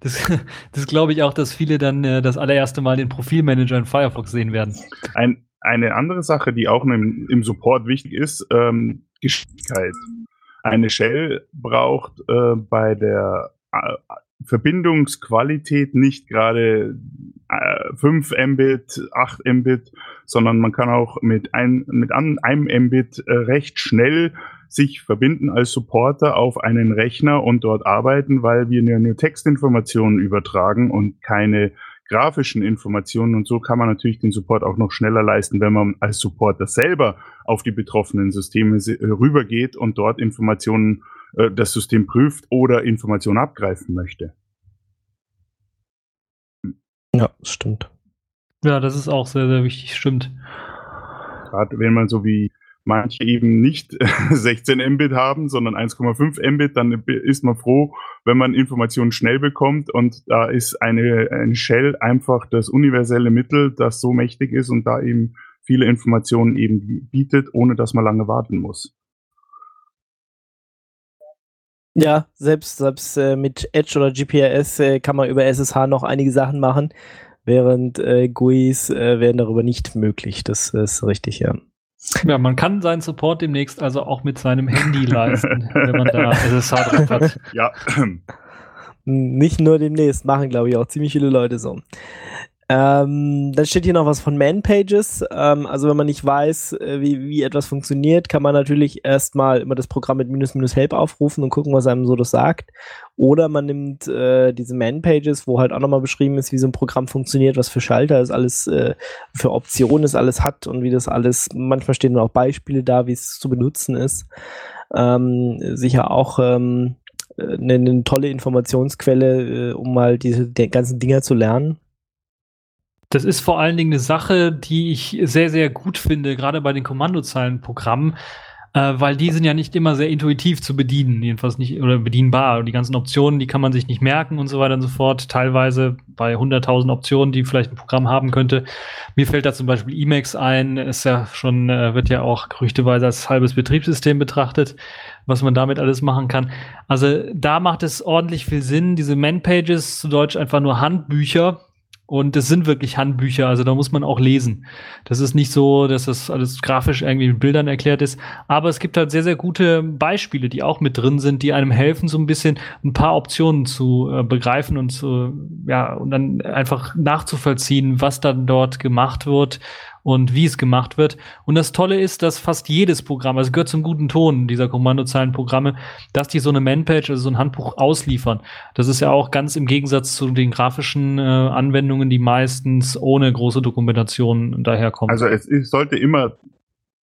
Das, das glaube ich auch, dass viele dann äh, das allererste Mal den Profilmanager in Firefox sehen werden. Ein, eine andere Sache, die auch im, im Support wichtig ist, ähm, Geschwindigkeit. Eine Shell braucht äh, bei der äh, Verbindungsqualität nicht gerade äh, 5 Mbit, 8 Mbit, sondern man kann auch mit, ein, mit einem Mbit äh, recht schnell sich verbinden als Supporter auf einen Rechner und dort arbeiten, weil wir ja nur Textinformationen übertragen und keine grafischen Informationen und so kann man natürlich den Support auch noch schneller leisten, wenn man als Supporter selber auf die betroffenen Systeme äh, rübergeht und dort Informationen äh, das System prüft oder Informationen abgreifen möchte. Ja, stimmt. Ja, das ist auch sehr, sehr wichtig, stimmt. Gerade wenn man so wie manche eben nicht 16 Mbit haben, sondern 1,5 Mbit, dann ist man froh, wenn man Informationen schnell bekommt und da ist eine, eine Shell einfach das universelle Mittel, das so mächtig ist und da eben viele Informationen eben bietet, ohne dass man lange warten muss. Ja, selbst, selbst äh, mit Edge oder GPRS äh, kann man über SSH noch einige Sachen machen, während äh, GUIs äh, wären darüber nicht möglich. Das ist richtig, ja. Ja, man kann seinen Support demnächst also auch mit seinem Handy leisten, wenn man da SSH drauf hat. Ja. Nicht nur demnächst, machen glaube ich auch ziemlich viele Leute so. Ähm, dann steht hier noch was von Man-Pages. Ähm, also wenn man nicht weiß, äh, wie, wie etwas funktioniert, kann man natürlich erstmal immer das Programm mit minus minus help aufrufen und gucken, was einem so das sagt. Oder man nimmt äh, diese Man-Pages, wo halt auch nochmal beschrieben ist, wie so ein Programm funktioniert, was für Schalter es alles, äh, für Optionen es alles hat und wie das alles, manchmal stehen dann auch Beispiele da, wie es zu benutzen ist. Ähm, sicher auch ähm, eine, eine tolle Informationsquelle, äh, um mal diese die ganzen Dinger zu lernen. Das ist vor allen Dingen eine Sache, die ich sehr, sehr gut finde, gerade bei den Kommandozeilenprogrammen, äh, weil die sind ja nicht immer sehr intuitiv zu bedienen, jedenfalls nicht oder bedienbar. Die ganzen Optionen, die kann man sich nicht merken und so weiter und so fort. Teilweise bei 100.000 Optionen, die vielleicht ein Programm haben könnte. Mir fällt da zum Beispiel Emacs ein, ist ja schon, äh, wird ja auch gerüchteweise als halbes Betriebssystem betrachtet was man damit alles machen kann. Also da macht es ordentlich viel Sinn, diese Man-Pages, zu Deutsch einfach nur Handbücher, und es sind wirklich Handbücher, also da muss man auch lesen. Das ist nicht so, dass das alles grafisch irgendwie mit Bildern erklärt ist. Aber es gibt halt sehr, sehr gute Beispiele, die auch mit drin sind, die einem helfen, so ein bisschen ein paar Optionen zu äh, begreifen und zu, ja, und dann einfach nachzuvollziehen, was dann dort gemacht wird und wie es gemacht wird. Und das Tolle ist, dass fast jedes Programm, also gehört zum guten Ton dieser Kommandozeilenprogramme, dass die so eine Manpage, also so ein Handbuch ausliefern. Das ist ja auch ganz im Gegensatz zu den grafischen äh, Anwendungen, die meistens ohne große Dokumentation daherkommen. Also es, es sollte immer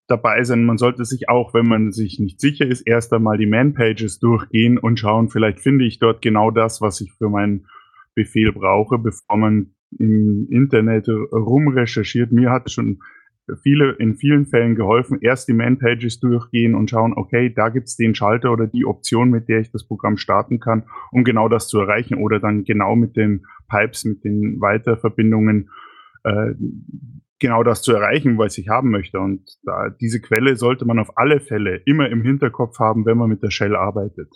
dabei sein. Man sollte sich auch, wenn man sich nicht sicher ist, erst einmal die Man-Pages durchgehen und schauen, vielleicht finde ich dort genau das, was ich für meinen Befehl brauche, bevor man im Internet rumrecherchiert. Mir hat schon viele, in vielen Fällen geholfen, erst die Man-Pages durchgehen und schauen, okay, da gibt's den Schalter oder die Option, mit der ich das Programm starten kann, um genau das zu erreichen oder dann genau mit den Pipes, mit den Weiterverbindungen äh, genau das zu erreichen, was ich haben möchte. Und da, diese Quelle sollte man auf alle Fälle immer im Hinterkopf haben, wenn man mit der Shell arbeitet.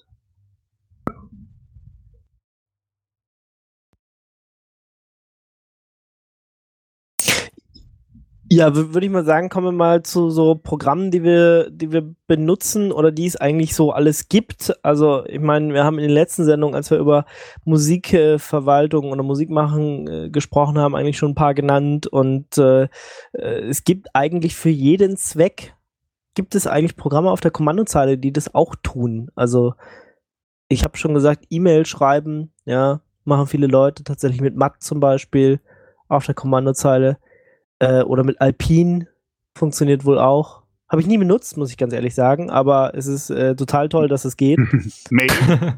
Ja, würde ich mal sagen, kommen wir mal zu so Programmen, die wir, die wir benutzen oder die es eigentlich so alles gibt. Also, ich meine, wir haben in den letzten Sendungen, als wir über Musikverwaltung oder Musikmachen äh, gesprochen haben, eigentlich schon ein paar genannt. Und äh, äh, es gibt eigentlich für jeden Zweck, gibt es eigentlich Programme auf der Kommandozeile, die das auch tun. Also, ich habe schon gesagt, E-Mail schreiben, ja, machen viele Leute tatsächlich mit Matt zum Beispiel auf der Kommandozeile äh, oder mit Alpine funktioniert wohl auch. Habe ich nie benutzt, muss ich ganz ehrlich sagen, aber es ist äh, total toll, dass es geht. Mail.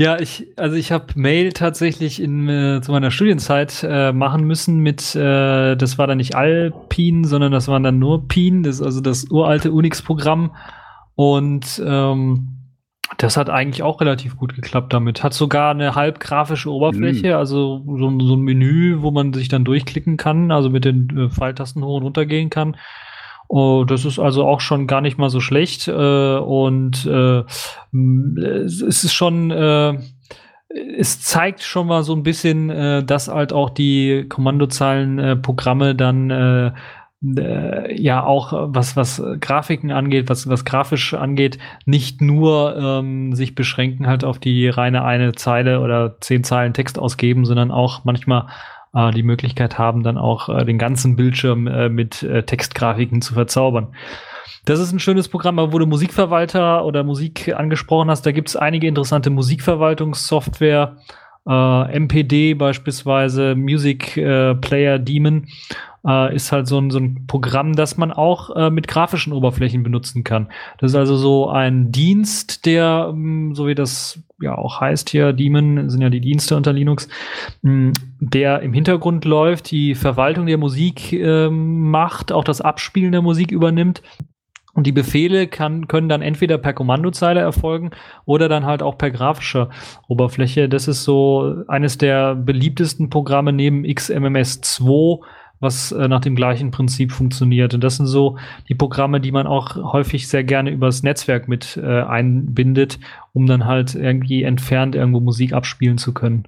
Ja, ich, also ich habe Mail tatsächlich in, äh, zu meiner Studienzeit äh, machen müssen mit, äh, das war dann nicht Alpine, sondern das waren dann nur Pin, das ist also das uralte Unix-Programm. Und ähm, das hat eigentlich auch relativ gut geklappt damit. Hat sogar eine halb grafische Oberfläche, Mhm. also so, ein- so ein Menü, wo man sich dann durchklicken kann, also mit den äh, Pfeiltasten hoch und runter gehen kann. Oh, das ist also auch schon gar nicht mal so schlecht. Äh, und äh, es ist schon, äh, es zeigt schon mal so ein bisschen, äh, dass halt auch die Kommandozeilen-Programme dann äh, ja auch äh, was was äh, Grafiken angeht, was was grafisch angeht, nicht nur ähm, sich beschränken halt auf die reine eine Zeile oder zehn Zeilen Text ausgeben, sondern auch manchmal äh, die Möglichkeit haben, dann auch äh, den ganzen Bildschirm äh, mit äh, Textgrafiken zu verzaubern. Das ist ein schönes Programm, aber wo du Musikverwalter oder Musik angesprochen hast, da gibt es einige interessante Musikverwaltungssoftware, äh, MPD beispielsweise, Music äh, Player Demon äh, ist halt so ein, so ein Programm, das man auch äh, mit grafischen Oberflächen benutzen kann. Das ist also so ein Dienst, der, mh, so wie das ja auch heißt hier, Daemon sind ja die Dienste unter Linux, mh, der im Hintergrund läuft, die Verwaltung der Musik ähm, macht, auch das Abspielen der Musik übernimmt. Und die Befehle kann, können dann entweder per Kommandozeile erfolgen oder dann halt auch per grafischer Oberfläche. Das ist so eines der beliebtesten Programme neben XMMS2, was äh, nach dem gleichen Prinzip funktioniert. Und das sind so die Programme, die man auch häufig sehr gerne übers Netzwerk mit äh, einbindet, um dann halt irgendwie entfernt irgendwo Musik abspielen zu können.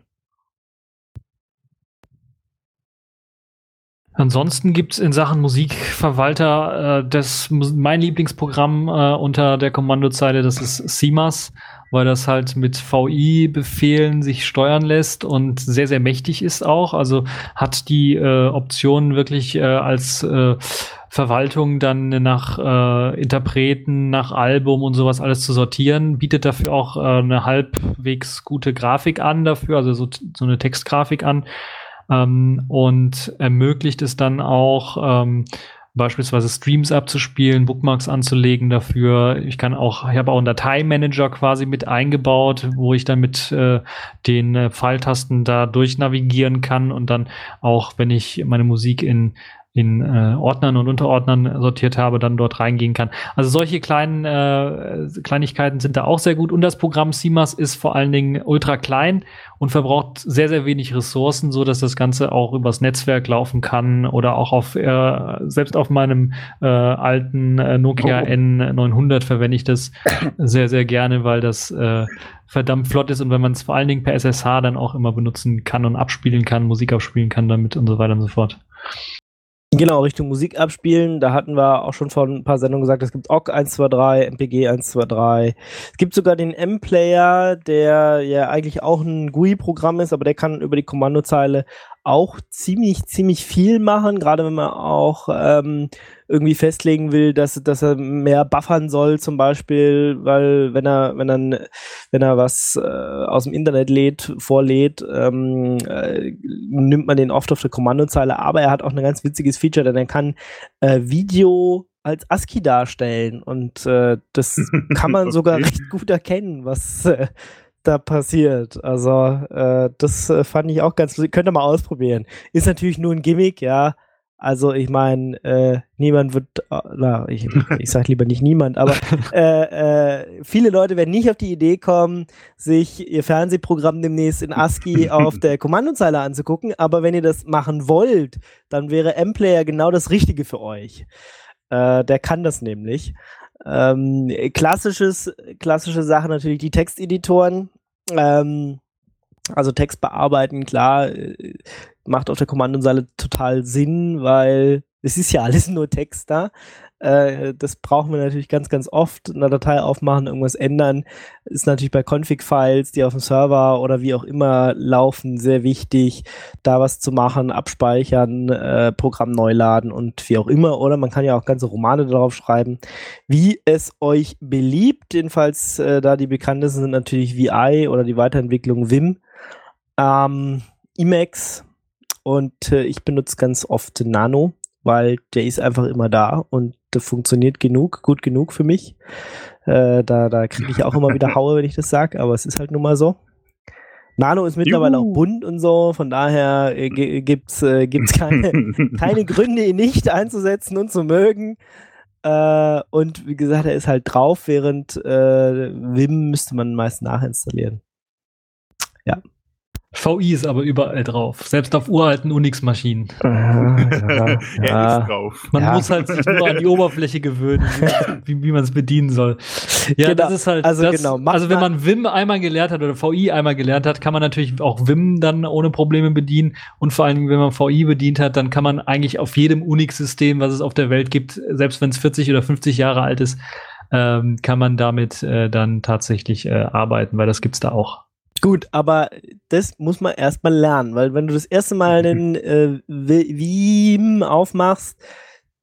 Ansonsten gibt es in Sachen Musikverwalter äh, das mein Lieblingsprogramm äh, unter der Kommandozeile, das ist CMAS, weil das halt mit VI-Befehlen sich steuern lässt und sehr, sehr mächtig ist auch. Also hat die äh, Option wirklich äh, als äh, Verwaltung dann nach äh, Interpreten, nach Album und sowas alles zu sortieren, bietet dafür auch äh, eine halbwegs gute Grafik an dafür, also so, so eine Textgrafik an ähm, und ermöglicht es dann auch ähm, beispielsweise Streams abzuspielen, Bookmarks anzulegen dafür. Ich kann auch, ich habe auch einen Dateimanager quasi mit eingebaut, wo ich dann mit äh, den äh, Pfeiltasten da durchnavigieren kann und dann auch, wenn ich meine Musik in in äh, Ordnern und Unterordnern sortiert habe, dann dort reingehen kann. Also solche kleinen äh, Kleinigkeiten sind da auch sehr gut. Und das Programm CMAS ist vor allen Dingen ultra klein und verbraucht sehr, sehr wenig Ressourcen, so dass das Ganze auch übers Netzwerk laufen kann oder auch auf, äh, selbst auf meinem äh, alten äh, Nokia Oh. N900 verwende ich das sehr, sehr gerne, weil das äh, verdammt flott ist und wenn man es vor allen Dingen per SSH dann auch immer benutzen kann und abspielen kann, Musik abspielen kann damit und so weiter und so fort. Genau, Richtung Musik abspielen. Da hatten wir auch schon vor ein paar Sendungen gesagt, es gibt OGG 123, MPG 123. Es gibt sogar den M-Player, der ja eigentlich auch ein GUI-Programm ist, aber der kann über die Kommandozeile auch ziemlich, ziemlich viel machen, gerade wenn man auch ähm, irgendwie festlegen will, dass, dass er mehr buffern soll, zum Beispiel, weil wenn er, wenn er, wenn er was äh, aus dem Internet lädt, vorlädt, ähm, äh, nimmt man den oft auf der Kommandozeile, aber er hat auch ein ganz witziges Feature, denn er kann äh, Video als ASCII darstellen und äh, das kann man sogar recht gut erkennen, was äh, da passiert. Also äh, das äh, fand ich auch ganz lustig. Könnt ihr mal ausprobieren. Ist natürlich nur ein Gimmick, ja, Also ich meine, äh, niemand wird, äh, na, ich, ich sage lieber nicht niemand, aber äh, äh, viele Leute werden nicht auf die Idee kommen, sich ihr Fernsehprogramm demnächst in ASCII auf der Kommandozeile anzugucken. Aber wenn ihr das machen wollt, dann wäre M-Player genau das Richtige für euch. Der kann das nämlich. Ähm, klassisches, klassische Sache natürlich die Texteditoren. Ähm, also Text bearbeiten, klar, äh, macht auf der Kommandoseite total Sinn, weil es ist ja alles nur Text da. Äh, das brauchen wir natürlich ganz, ganz oft. Eine Datei aufmachen, irgendwas ändern. Ist natürlich bei Config-Files, die auf dem Server oder wie auch immer laufen, sehr wichtig, da was zu machen, abspeichern, äh, Programm neu laden und wie auch immer. Oder man kann ja auch ganze Romane darauf schreiben, wie es euch beliebt. Jedenfalls, äh, da die bekanntesten sind natürlich VI oder die Weiterentwicklung Vim. Ähm, Emacs und äh, ich benutze ganz oft Nano, weil der ist einfach immer da und der funktioniert genug, gut genug für mich. Äh, da da kriege ich auch immer wieder Haue, wenn ich das sage, aber es ist halt nun mal so. Nano ist mittlerweile Juhu. auch bunt und so, von daher äh, gibt es äh, gibt's keine, keine Gründe, ihn nicht einzusetzen und zu mögen. Äh, und wie gesagt, er ist halt drauf, während äh, Vim müsste man meist nachinstallieren. Ja. VI ist aber überall drauf, selbst auf uralten Unix-Maschinen. Ja, ja, er ist drauf. Man ja. muss halt sich nur an die Oberfläche gewöhnen, wie, wie man es bedienen soll. Ja, genau. das ist halt. Also, das, genau. also wenn man Vim einmal gelernt hat oder VI einmal gelernt hat, kann man natürlich auch Vim dann ohne Probleme bedienen. Und vor allen Dingen, wenn man VI bedient hat, dann kann man eigentlich auf jedem Unix-System, was es auf der Welt gibt, selbst wenn es 40 oder 50 Jahre alt ist, ähm, kann man damit äh, dann tatsächlich äh, arbeiten, weil das gibt's da auch. Gut, aber das muss man erstmal lernen, weil wenn du das erste Mal den äh, Veeam aufmachst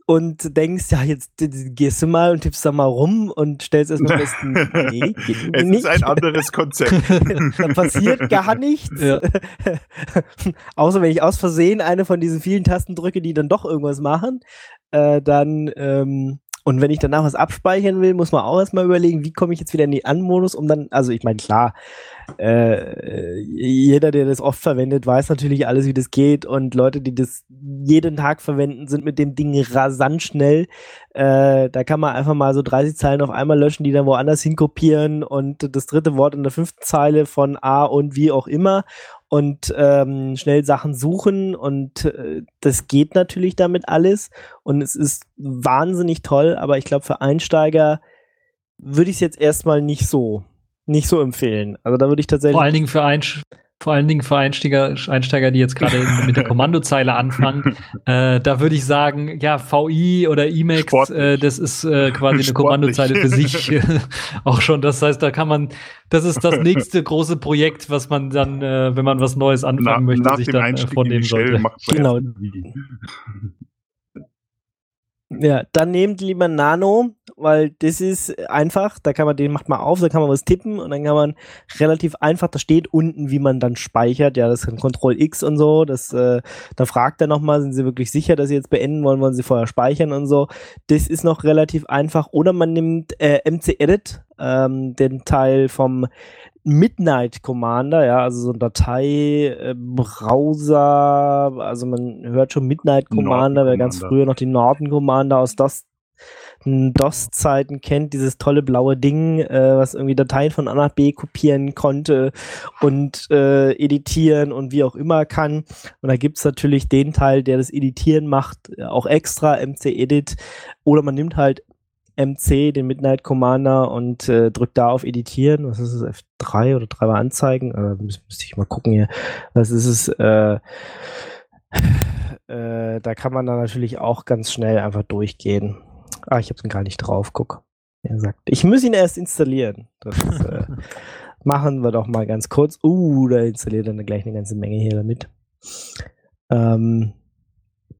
und denkst, ja, jetzt gehst du mal und tippst da mal rum und stellst erstmal fest, nee, geht es nicht. ist ein anderes Konzept. da passiert gar nichts. Ja. Außer wenn ich aus Versehen eine von diesen vielen Tasten drücke, die dann doch irgendwas machen, äh, dann ähm, und wenn ich danach was abspeichern will, muss man auch erstmal überlegen, wie komme ich jetzt wieder in die An-Modus, um dann, also ich meine, klar, äh, jeder, der das oft verwendet, weiß natürlich alles, wie das geht. Und Leute, die das jeden Tag verwenden, sind mit dem Ding rasant schnell. Äh, da kann man einfach mal so 30 Zeilen auf einmal löschen, die dann woanders hinkopieren und das dritte Wort in der fünften Zeile von A und wie auch immer und ähm, schnell Sachen suchen und äh, das geht natürlich damit alles und es ist wahnsinnig toll, aber ich glaube für Einsteiger würde ich es jetzt erstmal nicht so nicht so empfehlen. Also da würde ich tatsächlich vor allen Dingen für Einsch vor allen Dingen für Einsteiger, Einsteiger die jetzt gerade mit der Kommandozeile anfangen, äh, da würde ich sagen, ja, VI oder Emacs, äh, das ist äh, quasi eine Kommandozeile für sich auch schon. Das heißt, da kann man, das ist das nächste große Projekt, was man dann, äh, wenn man was Neues anfangen Na, möchte, sich dann äh, vornehmen sollte. Genau. Ja, dann nehmt lieber Nano, weil das ist einfach, da kann man, den macht man auf, da kann man was tippen und dann kann man relativ einfach, da steht unten, wie man dann speichert, ja, das ist Ctrl X und so, das, äh, da fragt er nochmal, sind Sie wirklich sicher, dass Sie jetzt beenden wollen, wollen Sie vorher speichern und so, das ist noch relativ einfach, oder man nimmt äh, MC-Edit, ähm, den Teil vom Midnight Commander, ja, also so ein Dateibrowser, äh, also man hört schon Midnight Commander, wer ganz früher noch die Norton Commander aus DOS, DOS-Zeiten kennt, dieses tolle blaue Ding, äh, was irgendwie Dateien von A nach B kopieren konnte und äh, editieren und wie auch immer kann. Und da gibt es natürlich den Teil, der das Editieren macht, auch extra, MC-Edit. Oder man nimmt halt MC, den Midnight Commander, und äh, drückt da auf Editieren. Was ist es? F3 oder 3 mal anzeigen? Äh, müsste ich mal gucken hier. Was ist es? Äh, äh, da kann man dann natürlich auch ganz schnell einfach durchgehen. Ah, ich habe ihn gar nicht drauf. Guck. Er sagt, ich muss ihn erst installieren. Das äh, machen wir doch mal ganz kurz. Uh, da installiert er gleich eine ganze Menge hier damit. Ähm,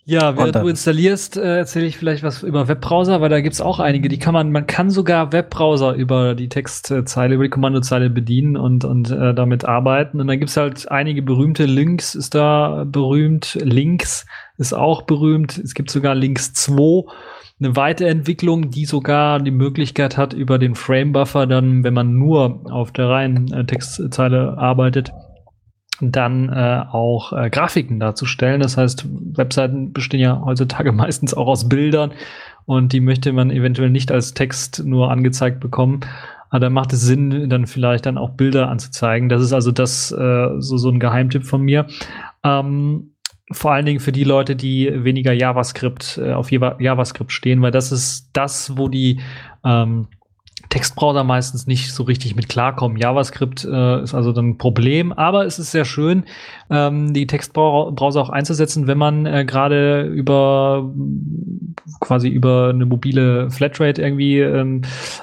ja, während du installierst, äh, erzähle ich vielleicht was über Webbrowser, weil da gibt's auch einige, die kann man, man kann sogar Webbrowser über die Textzeile, über die Kommandozeile bedienen und, und äh, damit arbeiten. Und dann gibt's halt einige berühmte Links, ist da berühmt, Links ist auch berühmt, es gibt sogar Links 2, eine Weiterentwicklung, die sogar die Möglichkeit hat, über den Frame Buffer dann, wenn man nur auf der reinen äh, Textzeile arbeitet, dann äh, auch äh, Grafiken darzustellen. Das heißt, Webseiten bestehen ja heutzutage meistens auch aus Bildern und die möchte man eventuell nicht als Text nur angezeigt bekommen. Aber da macht es Sinn, dann vielleicht dann auch Bilder anzuzeigen. Das ist also das äh, so, so ein Geheimtipp von mir. Ähm, vor allen Dingen für die Leute, die weniger JavaScript äh, auf JavaScript stehen, weil das ist das, wo die ähm, Textbrowser meistens nicht so richtig mit klarkommen. JavaScript äh, ist also dann ein Problem, aber es ist sehr schön, ähm, die Textbrowser auch einzusetzen, wenn man äh, gerade über quasi über eine mobile Flatrate irgendwie ähm,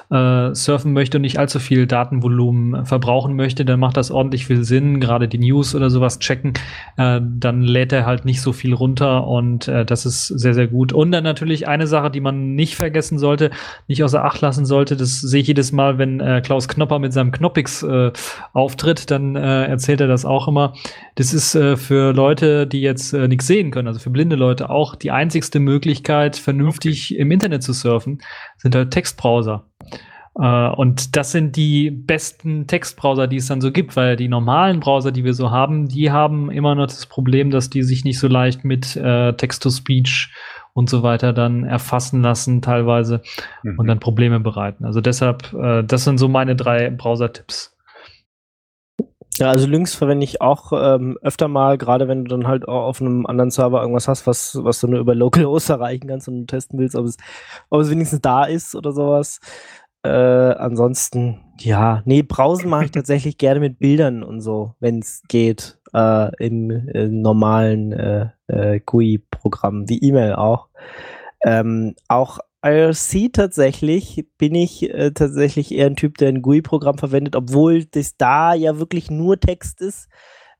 äh, surfen möchte und nicht allzu viel Datenvolumen verbrauchen möchte, dann macht das ordentlich viel Sinn. Gerade die News oder sowas checken, äh, dann lädt er halt nicht so viel runter und äh, das ist sehr, sehr gut. Und dann natürlich eine Sache, die man nicht vergessen sollte, nicht außer Acht lassen sollte, das sehe ich jedes Mal, wenn äh, Klaus Knopper mit seinem Knoppix äh, auftritt, dann äh, erzählt er das auch immer. Das ist äh, für Leute, die jetzt äh, nichts sehen können, also für blinde Leute auch die einzigste Möglichkeit, vernünftig okay. im Internet zu surfen, sind halt Textbrowser. Uh, und das sind die besten Textbrowser, die es dann so gibt, weil die normalen Browser, die wir so haben, die haben immer noch das Problem, dass die sich nicht so leicht mit äh, Text-to-Speech und so weiter dann erfassen lassen teilweise mhm. und dann Probleme bereiten. Also deshalb, äh, das sind so meine drei Browser-Tipps. Ja, also Lynx verwende ich auch ähm, öfter mal, gerade wenn du dann halt auch auf einem anderen Server irgendwas hast, was, was du nur über Localhost erreichen kannst und testen willst, ob es, ob es wenigstens da ist oder sowas. Äh, ansonsten, ja, nee, Browsen mache ich tatsächlich gerne mit Bildern und so, wenn es geht, äh, im, im, normalen äh, äh GUI-Programm, wie E-Mail auch. Ähm, auch IRC tatsächlich bin ich äh, tatsächlich eher ein Typ, der ein GUI-Programm verwendet, obwohl das da ja wirklich nur Text ist.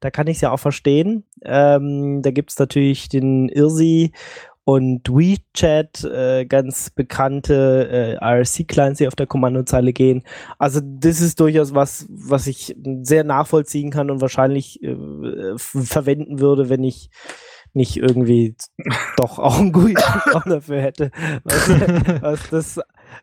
Da kann ich es ja auch verstehen. Ähm, da gibt es natürlich den IRSI und WeChat, äh, ganz bekannte äh, IRC-Clients, die auf der Kommandozeile gehen. Also das ist durchaus was, was ich sehr nachvollziehen kann und wahrscheinlich äh, verwenden würde, wenn ich nicht irgendwie doch auch ein GUI-Programm dafür hätte, was, was, das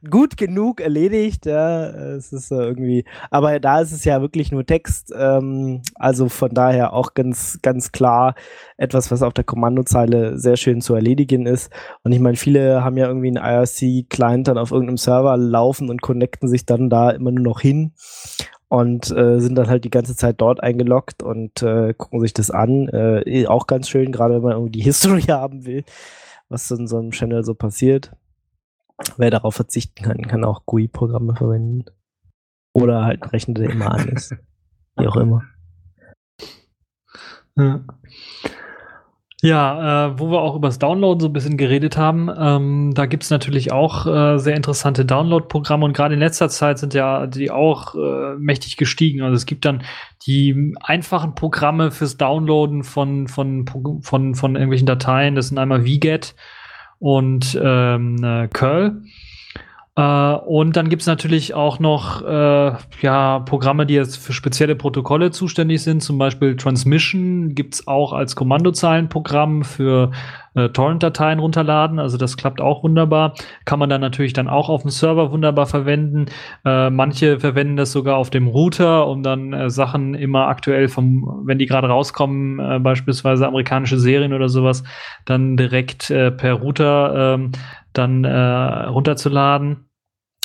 gut genug erledigt. Ja, es ist irgendwie, aber da ist es ja wirklich nur Text, ähm, also von daher auch ganz, ganz klar etwas, was auf der Kommandozeile sehr schön zu erledigen ist. Und ich meine, viele haben ja irgendwie einen IRC-Client dann auf irgendeinem Server laufen und connecten sich dann da immer nur noch hin und äh, sind dann halt die ganze Zeit dort eingeloggt und äh, gucken sich das an. Äh, eh, auch ganz schön, gerade wenn man irgendwie die History haben will, was in so einem Channel so passiert. Wer darauf verzichten kann, kann auch GUI-Programme verwenden. Oder halt einen Rechner, der immer an ist. Wie auch immer. Ja. Ja, äh, wo wir auch über das Downloaden so ein bisschen geredet haben, ähm, da gibt's natürlich auch äh, sehr interessante Download-Programme und gerade in letzter Zeit sind ja die auch äh, mächtig gestiegen. Also es gibt dann die einfachen Programme fürs Downloaden von, von, von, von irgendwelchen Dateien. Das sind einmal VGET und ähm, äh, Curl. Uh, und dann gibt es natürlich auch noch uh, ja, Programme, die jetzt für spezielle Protokolle zuständig sind. Zum Beispiel Transmission gibt es auch als Kommandozeilenprogramm für uh, Torrent-Dateien runterladen. Also das klappt auch wunderbar. Kann man dann natürlich dann auch auf dem Server wunderbar verwenden. manche verwenden das sogar auf dem Router, um dann Sachen immer aktuell vom, wenn die gerade rauskommen, beispielsweise amerikanische Serien oder sowas, dann direkt per Router ähm, dann äh, runterzuladen.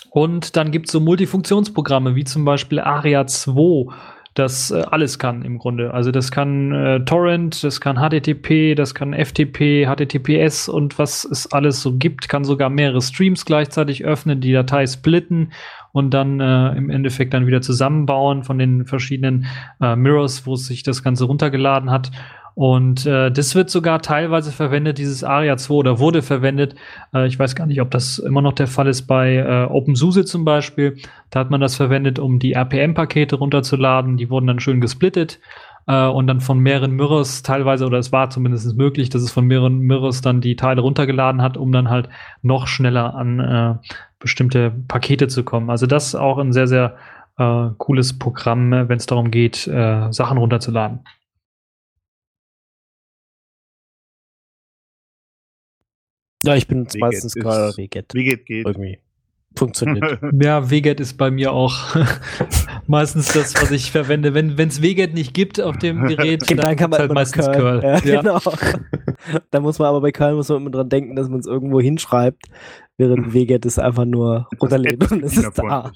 Und dann gibt es so Multifunktionsprogramme wie zum Beispiel Aria 2, das äh, alles kann im Grunde. Also das kann äh, Torrent, das kann HTTP, das kann FTP, HTTPS und was es alles so gibt, kann sogar mehrere Streams gleichzeitig öffnen, die Datei splitten und dann äh, im Endeffekt dann wieder zusammenbauen von den verschiedenen äh, Mirrors, wo sich das Ganze runtergeladen hat. Und äh, das wird sogar teilweise verwendet, dieses ARIA 2, oder wurde verwendet. Äh, ich weiß gar nicht, ob das immer noch der Fall ist bei äh, OpenSUSE zum Beispiel. Da hat man das verwendet, um die RPM-Pakete runterzuladen. Die wurden dann schön gesplittet äh, und dann von mehreren Mirrors teilweise, oder es war zumindest möglich, dass es von mehreren Mirrors dann die Teile runtergeladen hat, um dann halt noch schneller an äh, bestimmte Pakete zu kommen. Also das ist auch ein sehr, sehr äh, cooles Programm, wenn es darum geht, äh, Sachen runterzuladen. Ja, ich bin meistens gerade WGET. WGET geht. Irgendwie funktioniert. ja, WGET ist bei mir auch meistens das, was ich verwende. Wenn es WGET nicht gibt auf dem Gerät, Dann kann man halt meistens Curl. Curl. Ja, Ja. genau. da muss man aber bei Curl muss man immer dran denken, dass man es irgendwo hinschreibt, während WGET es einfach nur runterlädt und es ist da.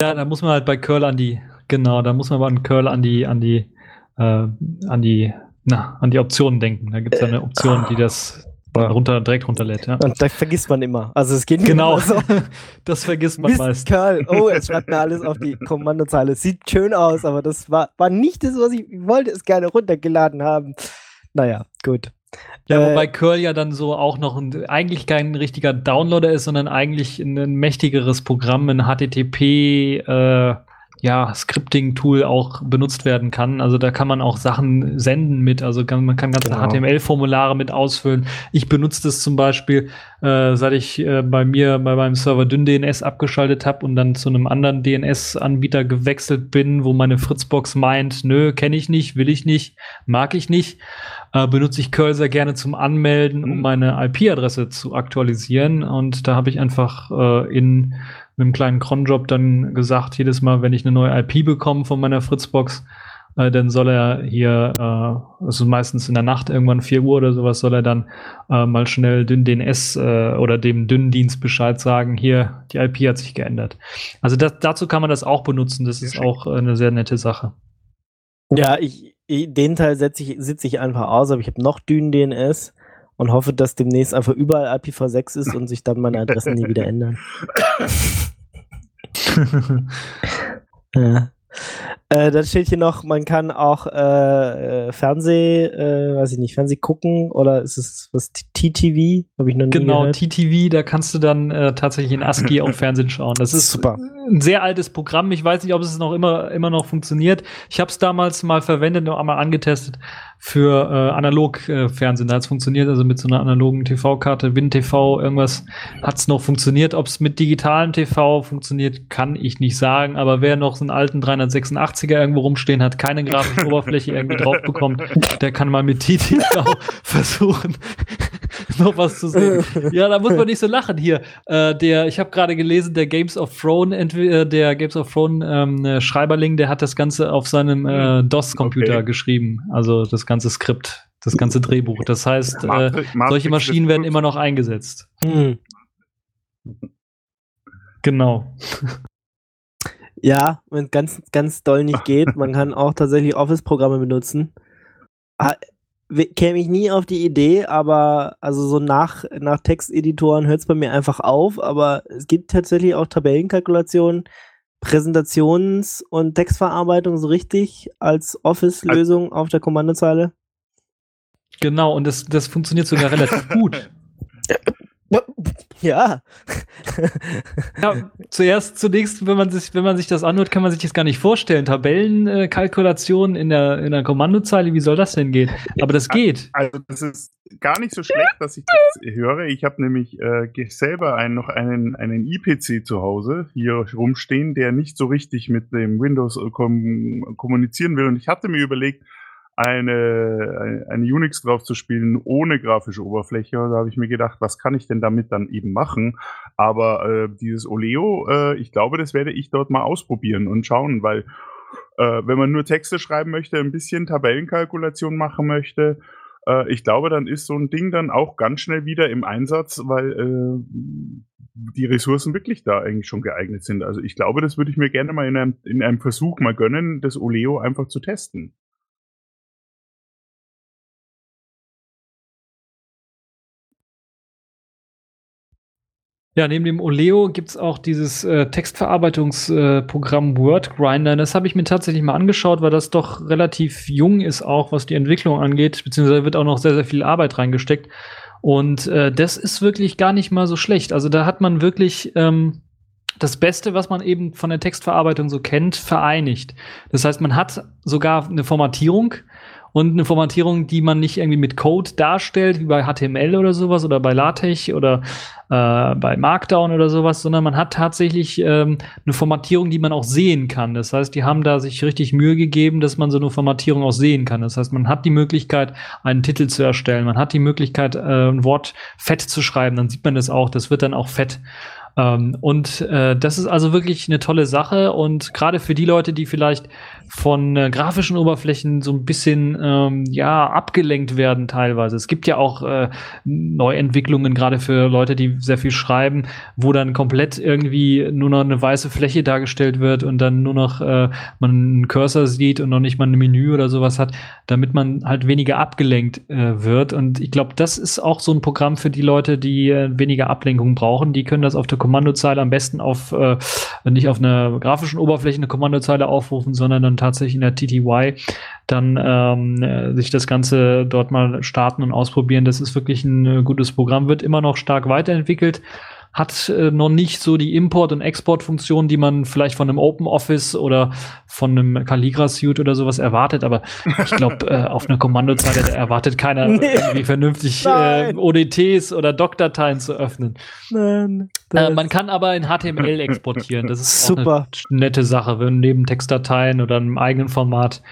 Ja, da muss man halt bei Curl an die, genau, da muss man bei Curl an die, an die, äh, an die, na, an die Optionen denken. Da gibt es ja eine Option, die das dann runter, direkt runterlädt, ja. Und da vergisst man immer. Also es geht Genau, so. das vergisst man Mist, meist. Curl. Oh, es schreibt mir alles auf die Kommandozeile. Sieht schön aus, aber das war, war nicht das, was ich, wollte es gerne runtergeladen haben. Naja, gut. Ja, Äh, wobei Curl ja dann so auch noch ein, eigentlich kein richtiger Downloader ist, sondern eigentlich ein, ein mächtigeres Programm, ein HTTP, äh, ja, Scripting-Tool auch benutzt werden kann. Also da kann man auch Sachen senden mit, also kann, man kann ganze Genau. HTML-Formulare mit ausfüllen. Ich benutze das zum Beispiel, äh, seit ich äh, bei mir bei meinem Server dünn DNS abgeschaltet habe und dann zu einem anderen DNS-Anbieter gewechselt bin, wo meine Fritzbox meint, nö, kenne ich nicht, will ich nicht, mag ich nicht äh, benutze ich Curl sehr gerne zum Anmelden, um Mhm. meine IP-Adresse zu aktualisieren. Und da habe ich einfach äh, in einem kleinen Cronjob dann gesagt, jedes Mal, wenn ich eine neue IP bekomme von meiner Fritzbox, äh, dann soll er hier, äh, also meistens in der Nacht, irgendwann 4 Uhr oder sowas, soll er dann äh, mal schnell dünn DNS äh, oder dem dünnen Dienst Bescheid sagen, hier, die IP hat sich geändert. Also das, dazu kann man das auch benutzen. Das ist auch äh, eine sehr nette Sache. Ja, ich, ich den Teil setze ich, sitze ich einfach aus, aber ich habe noch Dünen DNS und hoffe, dass demnächst einfach überall IPv6 ist und sich dann meine Adressen nie wieder ändern. Ja. Äh, dann steht hier noch, man kann auch äh, Fernseh, äh, weiß ich nicht, Fernseh gucken oder ist es was TTV? Habe ich noch nie Genau, gehört. TTV, da kannst du dann äh, tatsächlich in ASCII auf Fernsehen schauen. Das ist Super. ein sehr altes Programm. Ich weiß nicht, ob es noch immer, immer noch funktioniert. Ich habe es damals mal verwendet und einmal angetestet für äh, Analog-Fernsehen. Da hat es funktioniert, also mit so einer analogen TV-Karte, WinTV, irgendwas hat es noch funktioniert. Ob es mit digitalem TV funktioniert, kann ich nicht sagen. Aber wer noch so einen alten 386er irgendwo rumstehen hat, keine grafische Oberfläche irgendwie drauf bekommt, der kann mal mit TTV versuchen, noch was zu sehen. Ja, da muss man nicht so lachen hier. Äh, der, ich habe gerade gelesen, der Games of Thrones, äh, der Games of Thrones ähm, äh, Schreiberling, der hat das Ganze auf seinem äh, DOS-Computer Okay. geschrieben. Also das ganze Skript, das ganze Drehbuch. Das heißt, äh, Matrix- solche Maschinen werden immer noch eingesetzt. Hm. Genau. Ja, wenn es ganz, ganz doll nicht geht, man kann auch tatsächlich Office-Programme benutzen. Ah, Käme ich nie auf die Idee, aber also so nach, nach Texteditoren hört es bei mir einfach auf, aber es gibt tatsächlich auch Tabellenkalkulationen, Präsentations- und Textverarbeitung so richtig als Office-Lösung auf der Kommandozeile. Genau, und das, das funktioniert sogar relativ gut. Ja. Ja, zuerst, zunächst, wenn man sich, wenn man sich das anhört, kann man sich das gar nicht vorstellen. Tabellenkalkulation in der, in der Kommandozeile, wie soll das denn gehen? Aber das geht. Also das ist gar nicht so schlecht, dass ich das höre. Ich habe nämlich äh, selber einen, noch einen, einen IPC zu Hause hier rumstehen, der nicht so richtig mit dem Windows äh, kom kommunizieren will. Und ich hatte mir überlegt, eine, eine, Unix drauf zu spielen ohne grafische Oberfläche. Da habe ich mir gedacht, was kann ich denn damit dann eben machen? Aber äh, dieses Oleo, äh, ich glaube, das werde ich dort mal ausprobieren und schauen, weil äh, wenn man nur Texte schreiben möchte, ein bisschen Tabellenkalkulation machen möchte, äh, ich glaube, dann ist so ein Ding dann auch ganz schnell wieder im Einsatz, weil äh, die Ressourcen wirklich da eigentlich schon geeignet sind. Also ich glaube, das würde ich mir gerne mal in einem, in einem Versuch mal gönnen, das Oleo einfach zu testen. Ja, neben dem Oleo gibt's auch dieses äh, Textverarbeitungsprogramm WordGrinder. Das habe ich mir tatsächlich mal angeschaut, weil das doch relativ jung ist, auch was die Entwicklung angeht, beziehungsweise wird auch noch sehr, sehr viel Arbeit reingesteckt. Und äh, das ist wirklich gar nicht mal so schlecht. Also da hat man wirklich ähm, das Beste, was man eben von der Textverarbeitung so kennt, vereinigt. Das heißt, man hat sogar eine Formatierung und eine Formatierung, die man nicht irgendwie mit Code darstellt, wie bei HTML oder sowas oder bei LaTeX oder äh, bei Markdown oder sowas, sondern man hat tatsächlich ähm, eine Formatierung, die man auch sehen kann. Das heißt, die haben da sich richtig Mühe gegeben, dass man so eine Formatierung auch sehen kann. Das heißt, man hat die Möglichkeit, einen Titel zu erstellen, man hat die Möglichkeit, äh, ein Wort fett zu schreiben, dann sieht man das auch, das wird dann auch fett. Ähm, und äh, das ist also wirklich eine tolle Sache. Und gerade für die Leute, die vielleicht von äh, grafischen Oberflächen so ein bisschen ähm, ja abgelenkt werden teilweise. Es gibt ja auch äh, Neuentwicklungen gerade für Leute, die sehr viel schreiben, wo dann komplett irgendwie nur noch eine weiße Fläche dargestellt wird und dann nur noch äh, man einen Cursor sieht und noch nicht mal ein Menü oder sowas hat, damit man halt weniger abgelenkt äh, wird. Und ich glaube, das ist auch so ein Programm für die Leute, die äh, weniger Ablenkung brauchen. Die können das auf der Kommandozeile am besten auf äh, nicht auf einer grafischen Oberfläche eine Kommandozeile aufrufen, sondern dann tatsächlich in der TTY dann ähm, äh, sich das Ganze dort mal starten und ausprobieren. Das ist wirklich ein äh, gutes Programm, wird immer noch stark weiterentwickelt hat äh, noch nicht so die Import- und Export-Funktion, die man vielleicht von einem Open Office oder von einem Calligra Suite oder sowas erwartet. Aber ich glaube, äh, auf einer Kommandozeile erwartet keiner nee. irgendwie vernünftig äh, ODTs oder Doc-Dateien zu öffnen. Nein. Äh, man kann aber in HTML exportieren. Das ist super eine nette Sache, wenn neben Textdateien oder einem eigenen Format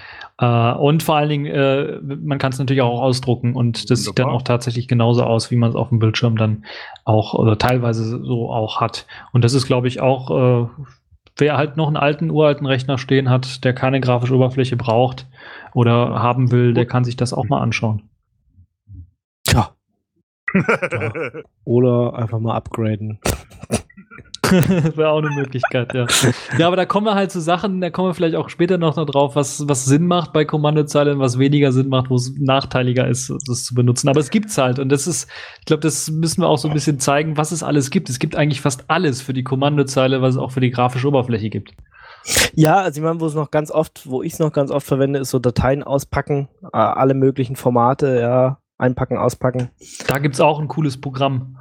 Uh, und vor allen Dingen, äh, man kann es natürlich auch ausdrucken und das Wunderbar. sieht dann auch tatsächlich genauso aus, wie man es auf dem Bildschirm dann auch oder teilweise so auch hat. Und das ist, glaube ich, auch, äh, wer halt noch einen alten, uralten Rechner stehen hat, der keine grafische Oberfläche braucht oder haben will, der kann sich das auch mal anschauen. Tja. ja. Oder einfach mal upgraden. Wäre auch eine Möglichkeit, ja. Ja, aber da kommen wir halt zu Sachen, da kommen wir vielleicht auch später noch drauf, was, was Sinn macht bei Kommandozeilen, was weniger Sinn macht, wo es nachteiliger ist, das zu benutzen. Aber es gibt's halt. Und das ist, ich glaube, das müssen wir auch so ein bisschen zeigen, was es alles gibt. Es gibt eigentlich fast alles für die Kommandozeile, was es auch für die grafische Oberfläche gibt. Ja, also ich meine, wo es noch ganz oft, wo ich es noch ganz oft verwende, ist so Dateien auspacken, äh, alle möglichen Formate, ja, einpacken, auspacken. Da gibt's auch ein cooles Programm.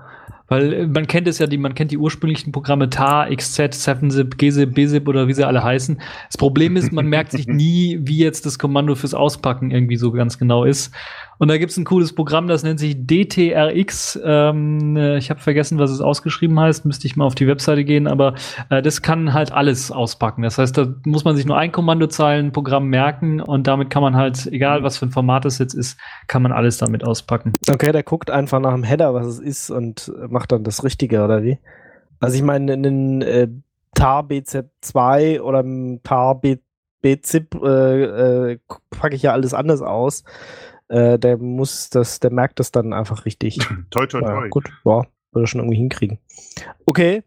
Weil äh, man kennt es ja, die, man kennt die ursprünglichen Programme TAR, XZ, 7-Zip, GZIP, BZIP oder wie sie alle heißen. Das Problem ist, man merkt sich nie, wie jetzt das Kommando fürs Auspacken irgendwie so ganz genau ist. Und da gibt es ein cooles Programm, das nennt sich DTRX. Ähm, äh, ich habe vergessen, was es ausgeschrieben heißt, müsste ich mal auf die Webseite gehen, aber äh, das kann halt alles auspacken. Das heißt, da muss man sich nur ein Kommandozeilenprogramm merken und damit kann man halt, egal was für ein Format es jetzt ist, kann man alles damit auspacken. Okay, der guckt einfach nach dem Header, was es ist und macht dann das Richtige, oder wie? Also ich meine, in den äh, TAR BZ2 oder im TAR B BZIP äh, äh, packe ich ja alles anders aus. Äh, der muss das, der merkt das dann einfach richtig. toi, toi, toi. Ja, gut, ja, würde er schon irgendwie hinkriegen. Okay.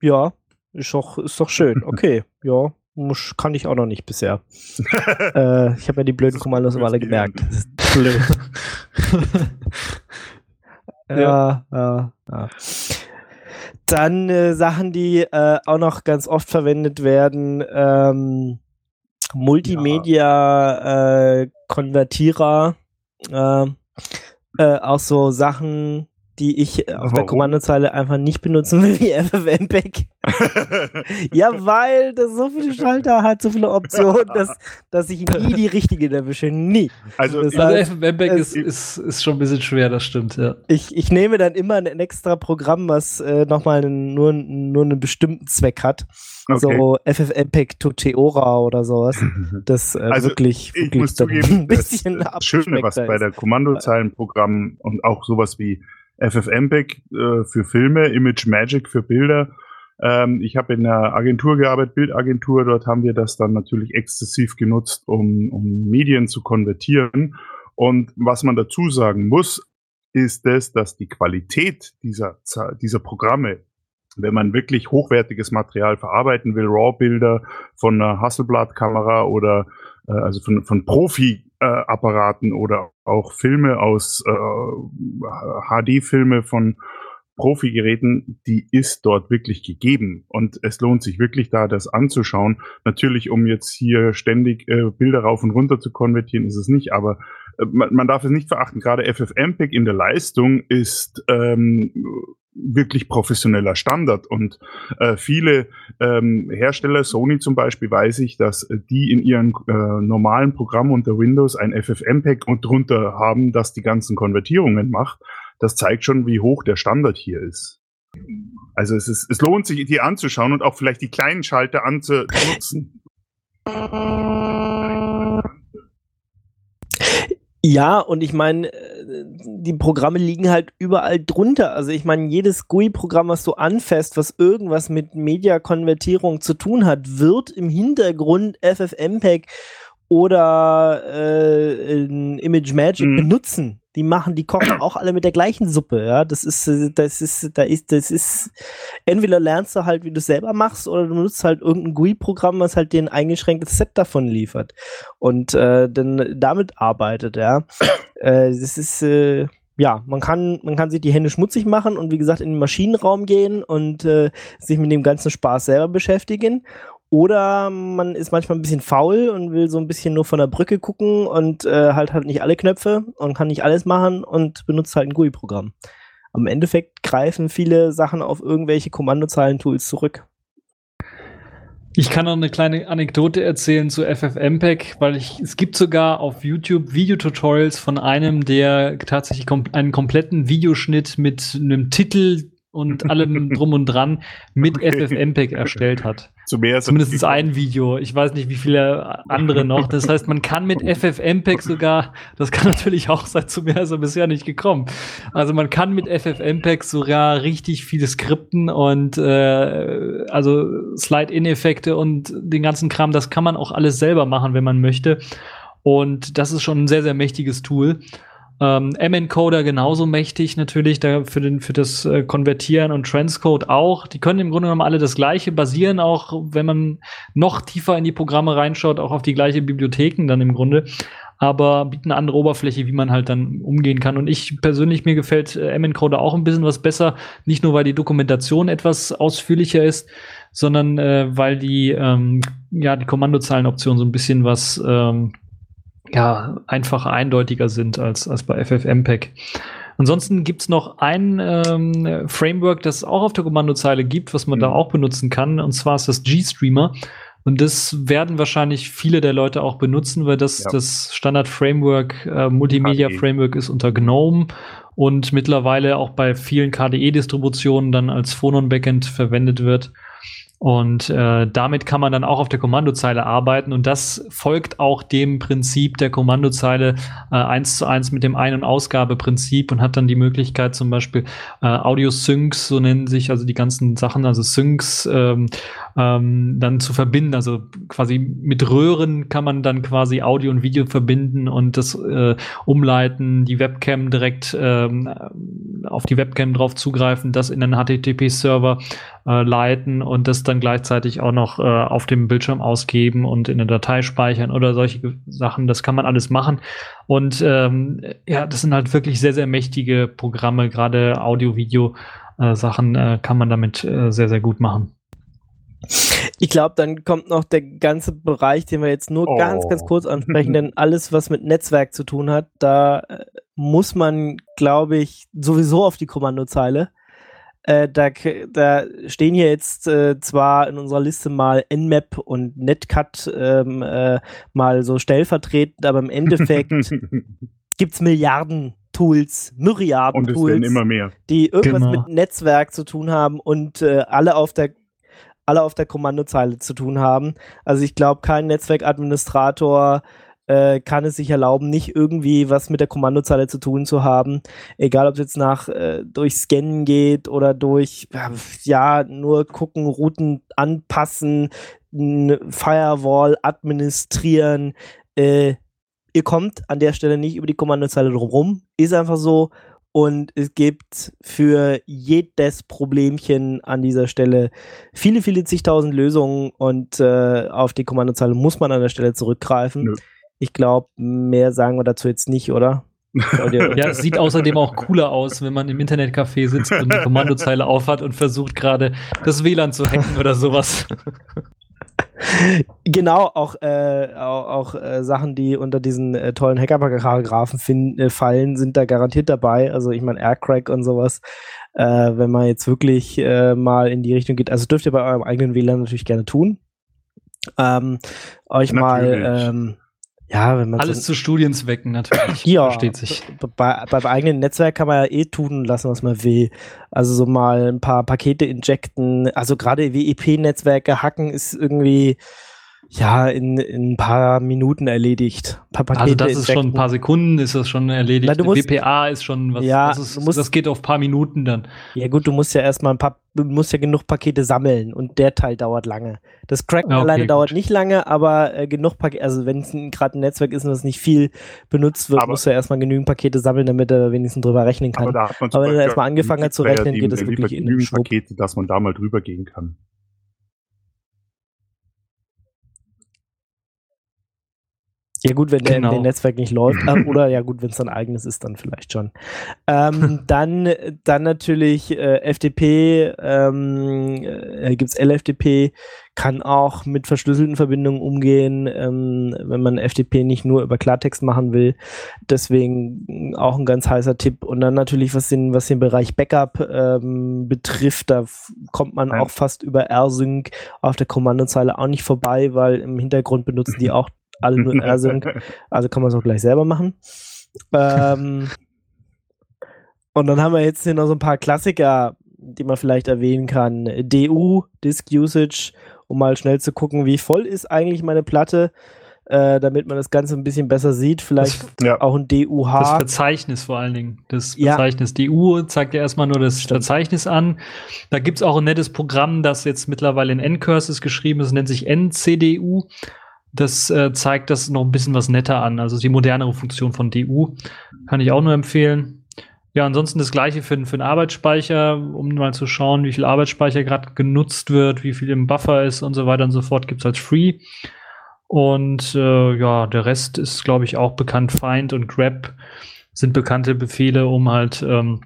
Ja, ist doch, ist doch schön. Okay, ja, muss, kann ich auch noch nicht bisher. äh, ich habe ja die blöden Kommandos immer alle gemerkt. Blöd. ja, ja, ja. Dann äh, Sachen, die äh, auch noch ganz oft verwendet werden. Ähm, Multimedia-Konvertierer, äh, äh, auch so Sachen, die ich auf Warum? der Kommandozeile einfach nicht benutzen will, wie FFmpeg. ja, weil das so viele Schalter hat, so viele Optionen, dass, dass ich nie die richtige erwische. Nie. Also, das also FFmpeg ist, ist, ist schon ein bisschen schwer, das stimmt, ja. Ich, ich nehme dann immer ein extra Programm, was äh, nochmal nur, nur einen bestimmten Zweck hat. Okay. So FFmpeg to Theora oder sowas. Das äh, also wirklich, ich wirklich muss zugeben, ein bisschen das Schöne, was bei der Kommandozeilenprogramm und auch sowas wie FFmpeg äh, für Filme, Image Magic für Bilder. Ähm, ich habe in einer Agentur gearbeitet, Bildagentur. Dort haben wir das dann natürlich exzessiv genutzt, um, um Medien zu konvertieren. Und was man dazu sagen muss, ist es, dass die Qualität dieser, dieser Programme, wenn man wirklich hochwertiges Material verarbeiten will, RAW-Bilder von einer Hasselblad-Kamera oder äh, also von, von Profi äh, oder auch Filme aus äh, HD-Filme von Profi-Geräten, die ist dort wirklich gegeben. Und es lohnt sich wirklich da, das anzuschauen. Natürlich, um jetzt hier ständig äh, Bilder rauf und runter zu konvertieren, ist es nicht, aber äh, man, man darf es nicht verachten. Gerade FFmpeg in der Leistung ist ähm, wirklich professioneller Standard. Und äh, viele ähm, Hersteller, Sony zum Beispiel, weiß ich, dass die in ihren äh, normalen Programm unter Windows ein FFmpeg und drunter haben, das die ganzen Konvertierungen macht. Das zeigt schon, wie hoch der Standard hier ist. Also es, ist, es lohnt sich, die anzuschauen und auch vielleicht die kleinen Schalter anzunutzen. Ja, und ich meine, äh, die Programme liegen halt überall drunter. Also ich meine, jedes GUI-Programm, was du anfasst, was irgendwas mit Mediakonvertierung zu tun hat, wird im Hintergrund FFmpeg oder äh, Image Magic Mhm. benutzen. Die machen, die kochen auch alle mit der gleichen Suppe, ja. Das ist, äh, das ist, da ist, das ist, entweder lernst du halt, wie du es selber machst, oder du nutzt halt irgendein GUI-Programm, was halt dir ein eingeschränktes Set davon liefert und äh, dann damit arbeitet, ja. äh, das ist, äh, ja, man kann, man kann sich die Hände schmutzig machen und wie gesagt in den Maschinenraum gehen und äh, sich mit dem ganzen Spaß selber beschäftigen. Oder man ist manchmal ein bisschen faul und will so ein bisschen nur von der Brücke gucken und äh, halt halt nicht alle Knöpfe und kann nicht alles machen und benutzt halt ein GUI-Programm. Am Endeffekt greifen viele Sachen auf irgendwelche Kommandozeilen-Tools zurück. Ich kann noch eine kleine Anekdote erzählen zu FFmpeg, weil ich, es gibt sogar auf YouTube Videotutorials von einem, der tatsächlich kom einen kompletten Videoschnitt mit einem Titel und allem drum und dran mit Okay. FFmpeg erstellt hat. Zu mehr Zumindest ein Video. Ich weiß nicht, wie viele andere noch. Das heißt, man kann mit FFmpeg sogar, das kann natürlich auch seit zu mehr so bisher nicht gekommen. Also man kann mit FFmpeg sogar richtig viele Skripten und äh, also Slide-In-Effekte und den ganzen Kram, das kann man auch alles selber machen, wenn man möchte. Und das ist schon ein sehr, sehr mächtiges Tool. Ähm, M-Encoder genauso mächtig natürlich, da für, den, für das äh, Konvertieren und Transcode auch. Die können im Grunde genommen alle das Gleiche, basieren auch, wenn man noch tiefer in die Programme reinschaut, auch auf die gleiche Bibliotheken dann im Grunde. Aber bieten eine andere Oberfläche, wie man halt dann umgehen kann. Und ich persönlich, mir gefällt äh, M-Encoder auch ein bisschen was besser. Nicht nur, weil die Dokumentation etwas ausführlicher ist, sondern äh, weil die, ähm, ja, die Kommandozeilenoptionen so ein bisschen was ähm, ja, einfacher, eindeutiger sind als, als bei FFmpeg. Ansonsten gibt's noch ein ähm, Framework, das es auch auf der Kommandozeile gibt, was man da Mhm. auch benutzen kann, und zwar ist das GStreamer. Und das werden wahrscheinlich viele der Leute auch benutzen, weil das Ja. das Standard-Framework, äh, Multimedia-Framework ist unter GNOME und mittlerweile auch bei vielen KDE-Distributionen dann als Phonon-Backend verwendet wird. Und äh, damit kann man dann auch auf der Kommandozeile arbeiten. Und das folgt auch dem Prinzip der Kommandozeile äh, eins zu eins mit dem Ein- und Ausgabeprinzip und hat dann die Möglichkeit zum Beispiel äh, Audio-Syncs, so nennen sich also die ganzen Sachen, also Syncs ähm, ähm, dann zu verbinden. Also quasi mit Röhren kann man dann quasi Audio und Video verbinden und das äh, umleiten, die Webcam direkt ähm, auf die Webcam drauf zugreifen, das in einen HTTP-Server äh, leiten und das dann gleichzeitig auch noch äh, auf dem Bildschirm ausgeben und in eine Datei speichern oder solche Sachen. Das kann man alles machen. Und ähm, ja, das sind halt wirklich sehr, sehr mächtige Programme, gerade Audio-Video-Sachen äh, kann man damit äh, sehr, sehr gut machen. Ich glaube, dann kommt noch der ganze Bereich, den wir jetzt nur Oh. ganz, ganz kurz ansprechen, denn alles, was mit Netzwerk zu tun hat, da äh, muss man, glaube ich, sowieso auf die Kommandozeile. Äh, da, da stehen hier jetzt äh, zwar in unserer Liste mal Nmap und Netcat ähm, äh, mal so stellvertretend, aber im Endeffekt gibt's Milliarden Tools, Myriaden Und es Tools werden immer mehr. die irgendwas Genau. mit Netzwerk zu tun haben und äh, alle auf der alle auf der Kommandozeile zu tun haben. Also ich glaube, kein Netzwerkadministrator äh, kann es sich erlauben, nicht irgendwie was mit der Kommandozeile zu tun zu haben. Egal, ob es jetzt nach äh, durch Scannen geht oder durch ja, nur gucken, Routen anpassen, Firewall administrieren. Äh, ihr kommt an der Stelle nicht über die Kommandozeile drum rum. Ist einfach so. Und es gibt für jedes Problemchen an dieser Stelle viele, viele zigtausend Lösungen und äh, auf die Kommandozeile muss man an der Stelle zurückgreifen. Nö. Ich glaube, mehr sagen wir dazu jetzt nicht, oder? Ja, es sieht außerdem auch cooler aus, wenn man im Internetcafé sitzt und die Kommandozeile aufhat und versucht gerade das WLAN zu hacken oder sowas. Genau, auch, äh, auch, auch äh, Sachen, die unter diesen äh, tollen Hacker-Paragraphen äh, fallen, sind da garantiert dabei. Also ich meine Aircrack und sowas. Äh, wenn man jetzt wirklich äh, mal in die Richtung geht, also dürft ihr bei eurem eigenen WLAN natürlich gerne tun. Ähm, euch mal, Natürlich. ähm, ja, wenn man Alles so, zu Studienzwecken natürlich. ja, Versteht sich. Bei, beim eigenen Netzwerk kann man ja eh tun lassen, was man will. Also so mal ein paar Pakete injecten. Also gerade WEP-Netzwerke hacken ist irgendwie ja, in, in ein paar Minuten erledigt. Ein paar Also das ist schon ein paar Sekunden, ist das schon erledigt. Na, musst- WPA ist schon was, Ja, das, ist, musst- das geht auf ein paar Minuten dann. Ja gut, du musst ja erstmal ein paar, du musst ja genug Pakete sammeln und der Teil dauert lange. Das Cracken Ja, okay, alleine gut. dauert nicht lange, aber äh, genug Pakete, also wenn es gerade ein Netzwerk ist und das nicht viel benutzt wird, Aber- musst du ja erstmal genügend Pakete sammeln, damit er wenigstens drüber rechnen kann. Aber da Aber wenn er erstmal angefangen hat zu rechnen, geht das der wirklich in den. Pakete, dass man da mal drüber gehen kann. Ja gut, wenn der Genau. im Netzwerk nicht läuft. äh, oder ja gut, wenn es ein eigenes ist, dann vielleicht schon. Ähm, dann, dann natürlich äh, FTP, ähm, äh, gibt's LFTP, kann auch mit verschlüsselten Verbindungen umgehen, ähm, wenn man FTP nicht nur über Klartext machen will. Deswegen auch ein ganz heißer Tipp. Und dann natürlich, was den, was den Bereich Backup ähm, betrifft, da kommt man Ja. auch fast über R-Sync auf der Kommandozeile auch nicht vorbei, weil im Hintergrund benutzen die auch alle nur R-Sync. Also kann man es auch gleich selber machen. Ähm, und dann haben wir jetzt hier noch so ein paar Klassiker, die man vielleicht erwähnen kann. DU, Disk Usage, um mal schnell zu gucken, wie voll ist eigentlich meine Platte, äh, damit man das Ganze ein bisschen besser sieht. Vielleicht Ja. auch ein Das DUH. Verzeichnis vor allen Dingen. Das Ja. Verzeichnis DU zeigt ja erstmal nur das Stimmt. Verzeichnis an. Da gibt es auch ein nettes Programm, das jetzt mittlerweile in N-Curses geschrieben ist, nennt sich NCDU. Das äh, zeigt das noch ein bisschen was netter an. Also die modernere Funktion von DU. Kann ich auch nur empfehlen. Ja, ansonsten das gleiche für, den- für den Arbeitsspeicher, um mal zu schauen, wie viel Arbeitsspeicher gerade genutzt wird, wie viel im Buffer ist und so weiter und so fort, gibt es als Free. Und äh, ja, der Rest ist, glaube ich, auch bekannt. Find und Grab sind bekannte Befehle, um halt ähm,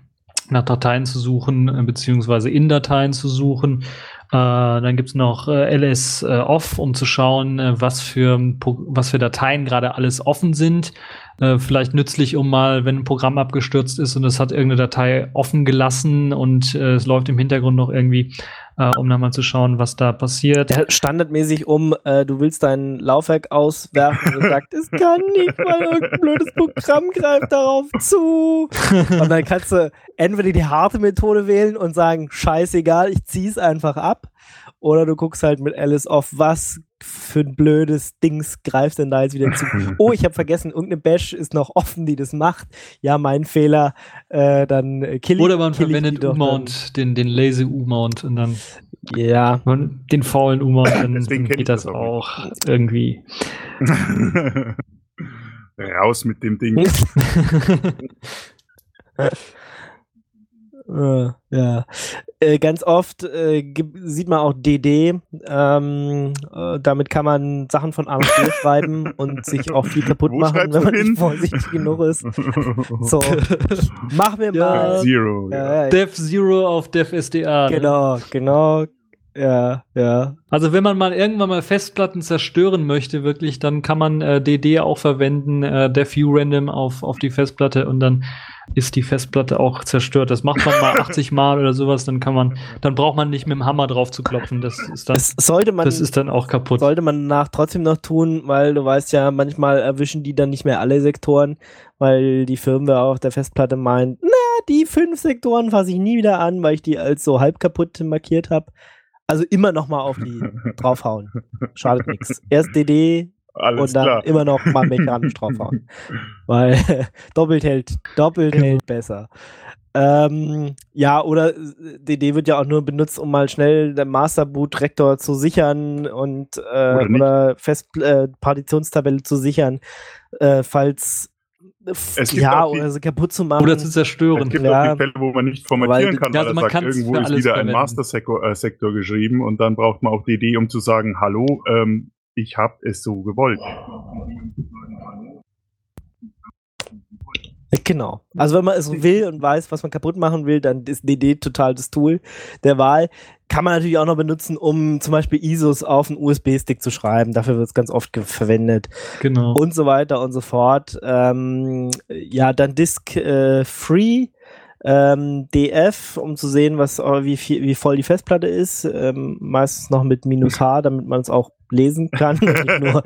nach Dateien zu suchen, äh, beziehungsweise in Dateien zu suchen. Äh, dann gibt's noch äh, ls äh, off, um zu schauen, was, für, was für Dateien gerade alles offen sind. Vielleicht nützlich, um mal, wenn ein Programm abgestürzt ist und es hat irgendeine Datei offen gelassen und es läuft im Hintergrund noch irgendwie, äh, um dann mal zu schauen, was da passiert. Ja, standardmäßig um, äh, du willst dein Laufwerk auswerfen und sagt, es kann nicht, weil irgendein blödes Programm greift darauf zu. Und dann kannst du entweder die harte Methode wählen und sagen, scheißegal, ich zieh's einfach ab. Oder du guckst halt mit Alice auf, was für ein blödes Dings greift denn da jetzt wieder zu. Oh, ich habe vergessen, irgendeine Bash ist noch offen, die das macht. Ja, mein Fehler. Äh, dann äh, kill ich Oder man kill verwendet. U-Mount, den, den lazy U-Mount und dann Ja, man- den faulen U-Mount, dann, geht das das auch auch irgendwie. Raus mit dem Ding. Äh, ja. Äh, ganz oft äh, sieht man auch DD. Ähm, äh, damit kann man Sachen von A nach B schreiben und sich auch viel kaputt Wo machen, wenn man hin? nicht vorsichtig genug ist. So, mach mir Ja. mal. Zero. Ja. Dev Zero auf Dev SDA. ne? genau, genau. Ja, ja. Also wenn man mal irgendwann mal Festplatten zerstören möchte, wirklich, dann kann man äh, DD auch verwenden, äh, Dev Random auf, auf die Festplatte und dann ist die Festplatte auch zerstört. Das macht man mal 80 Mal oder sowas, dann kann man, dann braucht man nicht mit dem Hammer drauf zu klopfen. Das ist dann, Das sollte man, das ist dann auch kaputt. sollte man danach trotzdem noch tun, weil du weißt ja, manchmal erwischen die dann nicht mehr alle Sektoren, weil die Firmware auf der Festplatte meint, na, die fünf Sektoren fasse ich nie wieder an, weil ich die als so halb kaputt markiert habe. Also immer noch mal auf die draufhauen. Schadet nichts. Erst DD Alles und dann klar. immer noch mal mechanisch draufhauen. Weil doppelt hält, doppelt Genau. hält besser. Ähm, ja, oder DD wird ja auch nur benutzt, um mal schnell den Masterboot-Rektor zu sichern und äh, Oder oder, nicht. Fest äh, zu sichern, äh, falls Es ja auch die- oder sie kaputt zu machen. Oder zu Es zerstören. gibt Ja. auch die Fälle, wo man nicht formatieren Weil- kann, also er man sagt, irgendwo ist wieder ein verwenden. Master-Sektor äh, Sektor geschrieben und dann braucht man auch DD, um zu sagen, hallo, ähm, ich habe es so gewollt. Genau. Also wenn man es will und weiß, was man kaputt machen will, dann ist DD total das Tool der Wahl. Kann man natürlich auch noch benutzen, um zum Beispiel ISOs auf einen USB-Stick zu schreiben. Dafür wird es ganz oft verwendet. Genau. Und so weiter und so fort. Ähm, ja, dann Disk äh, Free. Ähm, DF, um zu sehen, was, äh, wie, viel, wie voll die Festplatte ist. Ähm, meistens noch mit minus H, damit man es auch lesen kann.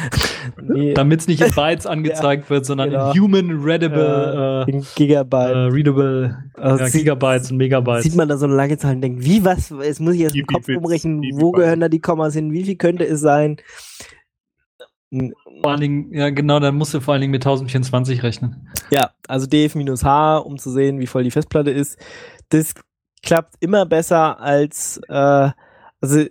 nee, Damit es nicht in Bytes angezeigt wird, sondern genau. in Human Readable, in äh, Gigabyte. äh, Readable Also ja, Gigabytes und Megabytes. Sieht man da so eine lange Zahl und denkt, wie, was, jetzt muss ich jetzt im Kopf umrechnen, wo gehören da die Kommas hin, wie viel könnte es sein? vor allen Dingen, ja genau, dann musst du vor allen Dingen mit 1024 rechnen. Ja, also DF-H, um zu sehen, wie voll die Festplatte ist. Das klappt immer besser als, äh, also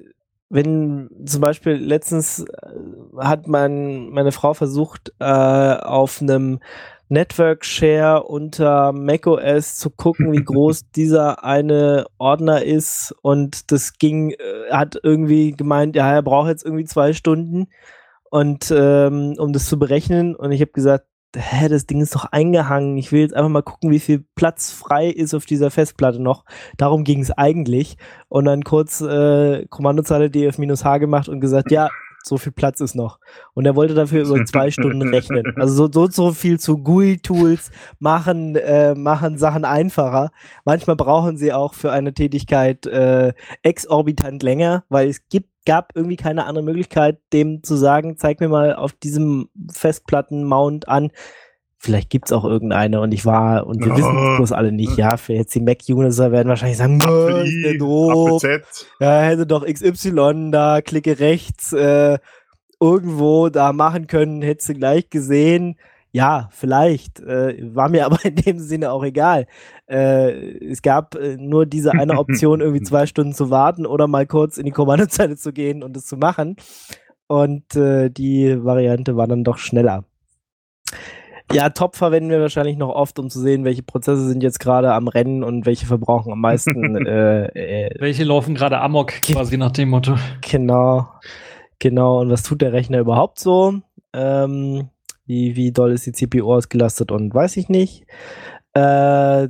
wenn zum Beispiel letztens äh, hat mein, meine Frau versucht, äh, auf einem Network Share unter macOS zu gucken, wie groß dieser eine Ordner ist. Und das ging, äh, hat irgendwie gemeint, ja, er braucht jetzt irgendwie zwei Stunden. Und ähm, um das zu berechnen. Und ich habe gesagt, hä, das Ding ist doch eingehangen. Ich will jetzt einfach mal gucken, wie viel Platz frei ist auf dieser Festplatte noch. Darum ging es eigentlich. Und dann kurz äh, Kommandozeile df-h gemacht und gesagt, ja, so viel Platz ist noch. Und er wollte dafür über zwei Stunden rechnen. Also so, so, so viel zu GUI-Tools machen, äh, machen Sachen einfacher. Manchmal brauchen sie auch für eine Tätigkeit äh, exorbitant länger, weil es gibt, gab irgendwie keine andere Möglichkeit, dem zu sagen, zeig mir mal auf diesem Festplatten-Mount an. Vielleicht gibt's auch irgendeine und ich war, und wir Oh. wissen es bloß alle nicht, ja, für jetzt die Mac-User werden wahrscheinlich sagen, "Nö, ist der doof. Z. Ja, hätte doch XY da, klicke rechts, äh, irgendwo da machen können, hättest du gleich gesehen. Ja, vielleicht. Äh, war mir aber in dem Sinne auch egal. Äh, es gab äh, nur diese eine Option, irgendwie zwei Stunden zu warten oder mal kurz in die Kommandozeile zu gehen und es zu machen. Und äh, die Variante war dann doch schneller. Ja, Top verwenden wir wahrscheinlich noch oft, um zu sehen, welche Prozesse sind jetzt gerade am Rennen und welche verbrauchen am meisten äh, äh, Welche laufen gerade Amok, quasi nach dem Motto. Genau, genau. Und was tut der Rechner überhaupt so? Ähm, wie, wie doll ist die CPU ausgelastet und weiß ich nicht. Äh,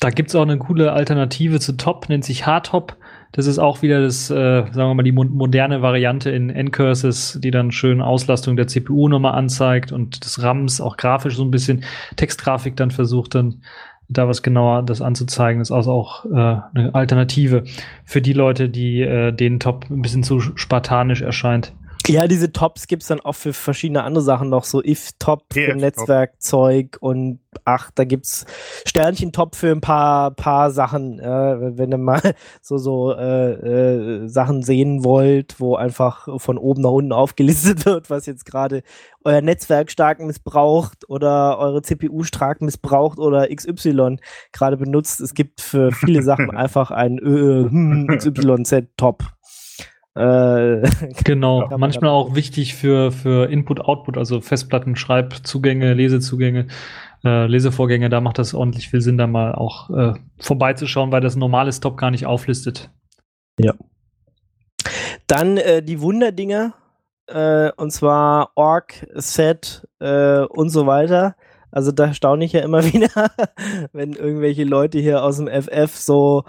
Da gibt es auch eine coole Alternative zu Top, nennt sich Hardtop. Das ist auch wieder das, äh, sagen wir mal, die mo moderne Variante in N-Curses, die dann schön Auslastung der CPU nochmal anzeigt und des RAMs auch grafisch so ein bisschen Textgrafik dann versucht dann da was genauer das anzuzeigen. Ist also auch äh, eine Alternative für die Leute, die äh, den Top ein bisschen zu spartanisch erscheint. Ja, diese Tops gibt es dann auch für verschiedene andere Sachen noch, so if-Top für. Netzwerkzeug und ach, da gibt's Sternchen-Top für ein paar, paar Sachen, äh, wenn ihr mal so, so äh, äh, Sachen sehen wollt, wo einfach von oben nach unten aufgelistet wird, was jetzt gerade euer Netzwerk stark missbraucht oder eure CPU stark missbraucht oder XY gerade benutzt. Es gibt für viele Sachen einfach ein äh, hm, XYZ-Top. Äh, Genau, manchmal auch wichtig für, für Input-Output, also Festplatten, Schreibzugänge, Lesezugänge, äh, Lesevorgänge, da macht das ordentlich viel Sinn, da mal auch äh, vorbeizuschauen, weil das normale Stop gar nicht auflistet. Dann äh, die Wunderdinger, äh, und zwar Org, Set äh, und so weiter. Also da staune ich ja immer wieder, wenn irgendwelche Leute hier aus dem FF so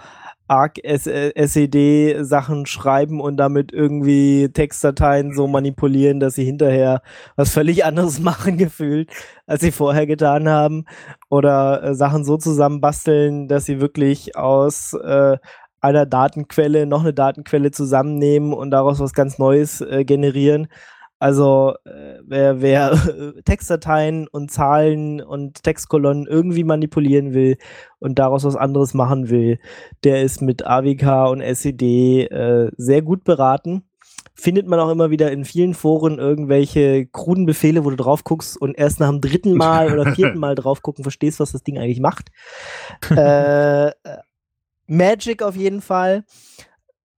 ARC SED Sachen schreiben und damit irgendwie Textdateien so manipulieren, dass sie hinterher was völlig anderes machen gefühlt, als sie vorher getan haben. Oder äh, Sachen so zusammenbasteln, dass sie wirklich aus äh, einer Datenquelle noch eine Datenquelle zusammennehmen und daraus was ganz Neues äh, generieren. Also äh, wer, wer äh, Textdateien und Zahlen und Textkolonnen irgendwie manipulieren will und daraus was anderes machen will, der ist mit AWK und SED äh, sehr gut beraten. Findet man auch immer wieder in vielen Foren irgendwelche kruden Befehle, wo du drauf guckst und erst nach dem dritten Mal oder vierten Mal drauf gucken verstehst, was das Ding eigentlich macht. äh, Magic auf jeden Fall.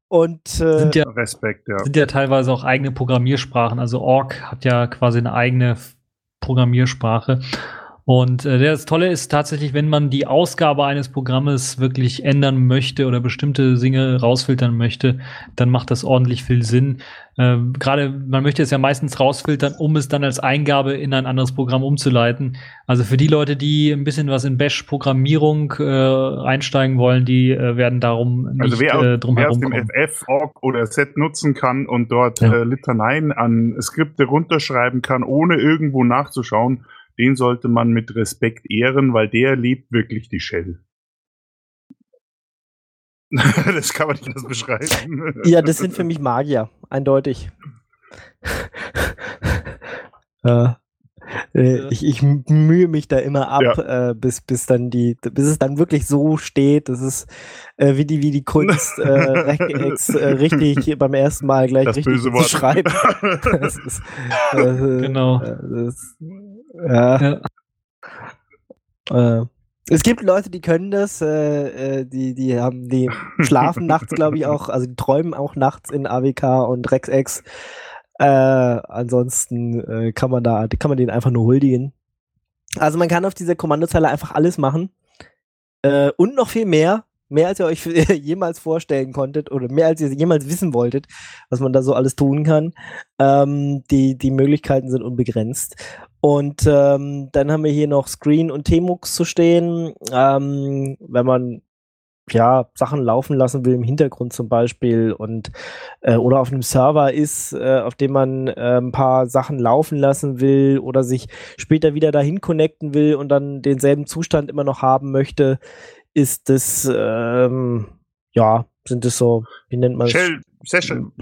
Und äh, Sind ja, Respekt, ja. sind ja teilweise auch eigene Programmiersprachen. Also Org hat ja quasi eine eigene Programmiersprache. Und äh, das Tolle ist tatsächlich, wenn man die Ausgabe eines Programmes wirklich ändern möchte oder bestimmte Dinge rausfiltern möchte, dann macht das ordentlich viel Sinn. Ähm, Gerade man möchte es ja meistens rausfiltern, um es dann als Eingabe in ein anderes Programm umzuleiten. Also für die Leute, die ein bisschen was in Bash-Programmierung äh, einsteigen wollen, die äh, werden darum nicht Also wer, äh, drum wer aus herum dem kommen. FF, Org oder Set nutzen kann und dort Ja. äh, Litaneien an Skripte runterschreiben kann, ohne irgendwo nachzuschauen, den sollte man mit Respekt ehren, weil der liebt wirklich die Shell. das kann man nicht anders beschreiben. Ja, das sind für mich Magier, eindeutig. äh, äh, ich, ich mühe mich da immer ab, Ja. äh, bis, bis dann die, bis es dann wirklich so steht, das ist äh, wie die, wie die Kunst, äh, Regex äh, richtig beim ersten Mal gleich Das richtig zu schreiben. Das ist, Genau. äh, das, ja. Ja. Äh, es gibt Leute, die können das, äh, äh, die, die haben, die schlafen nachts, glaube ich, auch, also die träumen auch nachts in AWK und RexX. Äh, ansonsten äh, kann man da, kann man den einfach nur huldigen. Also man kann auf dieser Kommandozeile einfach alles machen. Äh, und noch viel mehr. Mehr als ihr euch jemals vorstellen konntet oder mehr als ihr jemals wissen wolltet, was man da so alles tun kann. Ähm, die, die Möglichkeiten sind unbegrenzt. Und ähm, dann haben wir hier noch Screen und Tmux zu stehen. Ähm, wenn man ja Sachen laufen lassen will im Hintergrund zum Beispiel und äh, oder auf einem Server ist, äh, auf dem man äh, ein paar Sachen laufen lassen will oder sich später wieder dahin connecten will und dann denselben Zustand immer noch haben möchte, ist das ähm, ja sind das so wie nennt man es? Shell Session.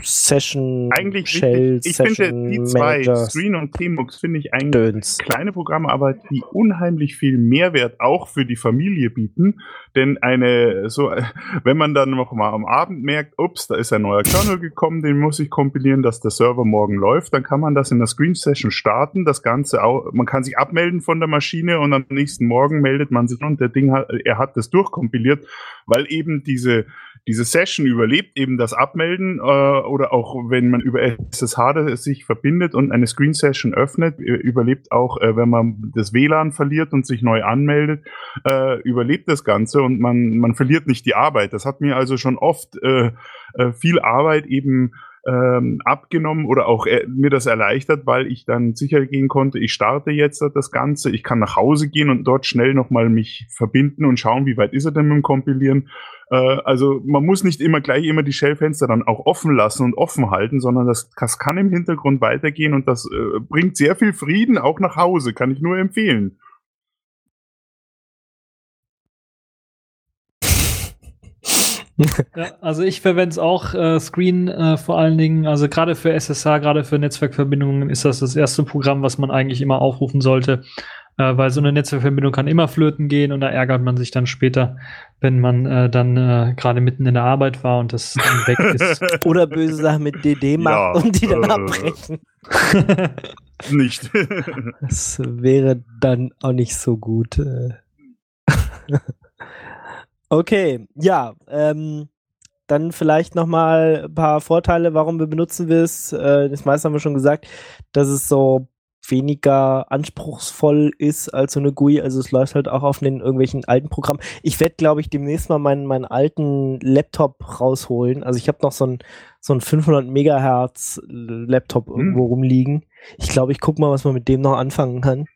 Session Eigentlich Shell. Ich finde Session die zwei, Manager Screen und Tmux, finde ich eigentlich Döns. kleine Programme, aber die unheimlich viel Mehrwert auch für die Familie bieten. Denn eine, so, wenn man dann noch mal am Abend merkt, ups, da ist ein neuer Kernel gekommen, den muss ich kompilieren, dass der Server morgen läuft, dann kann man das in der Screen Session starten. Das Ganze auch, man kann sich abmelden von der Maschine und am nächsten Morgen meldet man sich und der Ding hat, er hat das durchkompiliert, weil eben diese, diese Session überlebt eben das Abmelden äh, oder auch wenn man über SSH sich verbindet und eine Screen Session öffnet, äh, überlebt auch, äh, wenn man das WLAN verliert und sich neu anmeldet, äh, überlebt das Ganze und man, man verliert nicht die Arbeit. Das hat mir also schon oft äh, äh, viel Arbeit eben ähm, abgenommen oder auch äh, mir das erleichtert, weil ich dann sicher gehen konnte, ich starte jetzt das Ganze, ich kann nach Hause gehen und dort schnell nochmal mich verbinden und schauen, wie weit ist er denn mit dem Kompilieren. Äh, also man muss nicht immer gleich immer die Shellfenster dann auch offen lassen und offen halten, sondern das, das kann im Hintergrund weitergehen und das äh, bringt sehr viel Frieden auch nach Hause, kann ich nur empfehlen. Ja, also ich verwende es auch äh, Screen äh, vor allen Dingen, also gerade für SSH, gerade für Netzwerkverbindungen ist das das erste Programm, was man eigentlich immer aufrufen sollte, äh, weil so eine Netzwerkverbindung kann immer flöten gehen und da ärgert man sich dann später, wenn man äh, dann äh, gerade mitten in der Arbeit war und das dann weg ist. Oder böse Sachen mit DD macht Ja, und die dann äh. abbrechen. Nicht. Das wäre dann auch nicht so gut. äh. okay, ja, ähm, dann vielleicht noch mal ein paar Vorteile, warum wir benutzen wir es. Äh, das meiste haben wir schon gesagt, dass es so weniger anspruchsvoll ist als so eine GUI. Also es läuft halt auch auf den irgendwelchen alten Programmen. Ich werde, glaube ich, demnächst mal meinen, meinen alten Laptop rausholen. Also ich habe noch so einen so einen 500 Megahertz Laptop irgendwo rumliegen. Ich glaube, ich gucke mal, was man mit dem noch anfangen kann.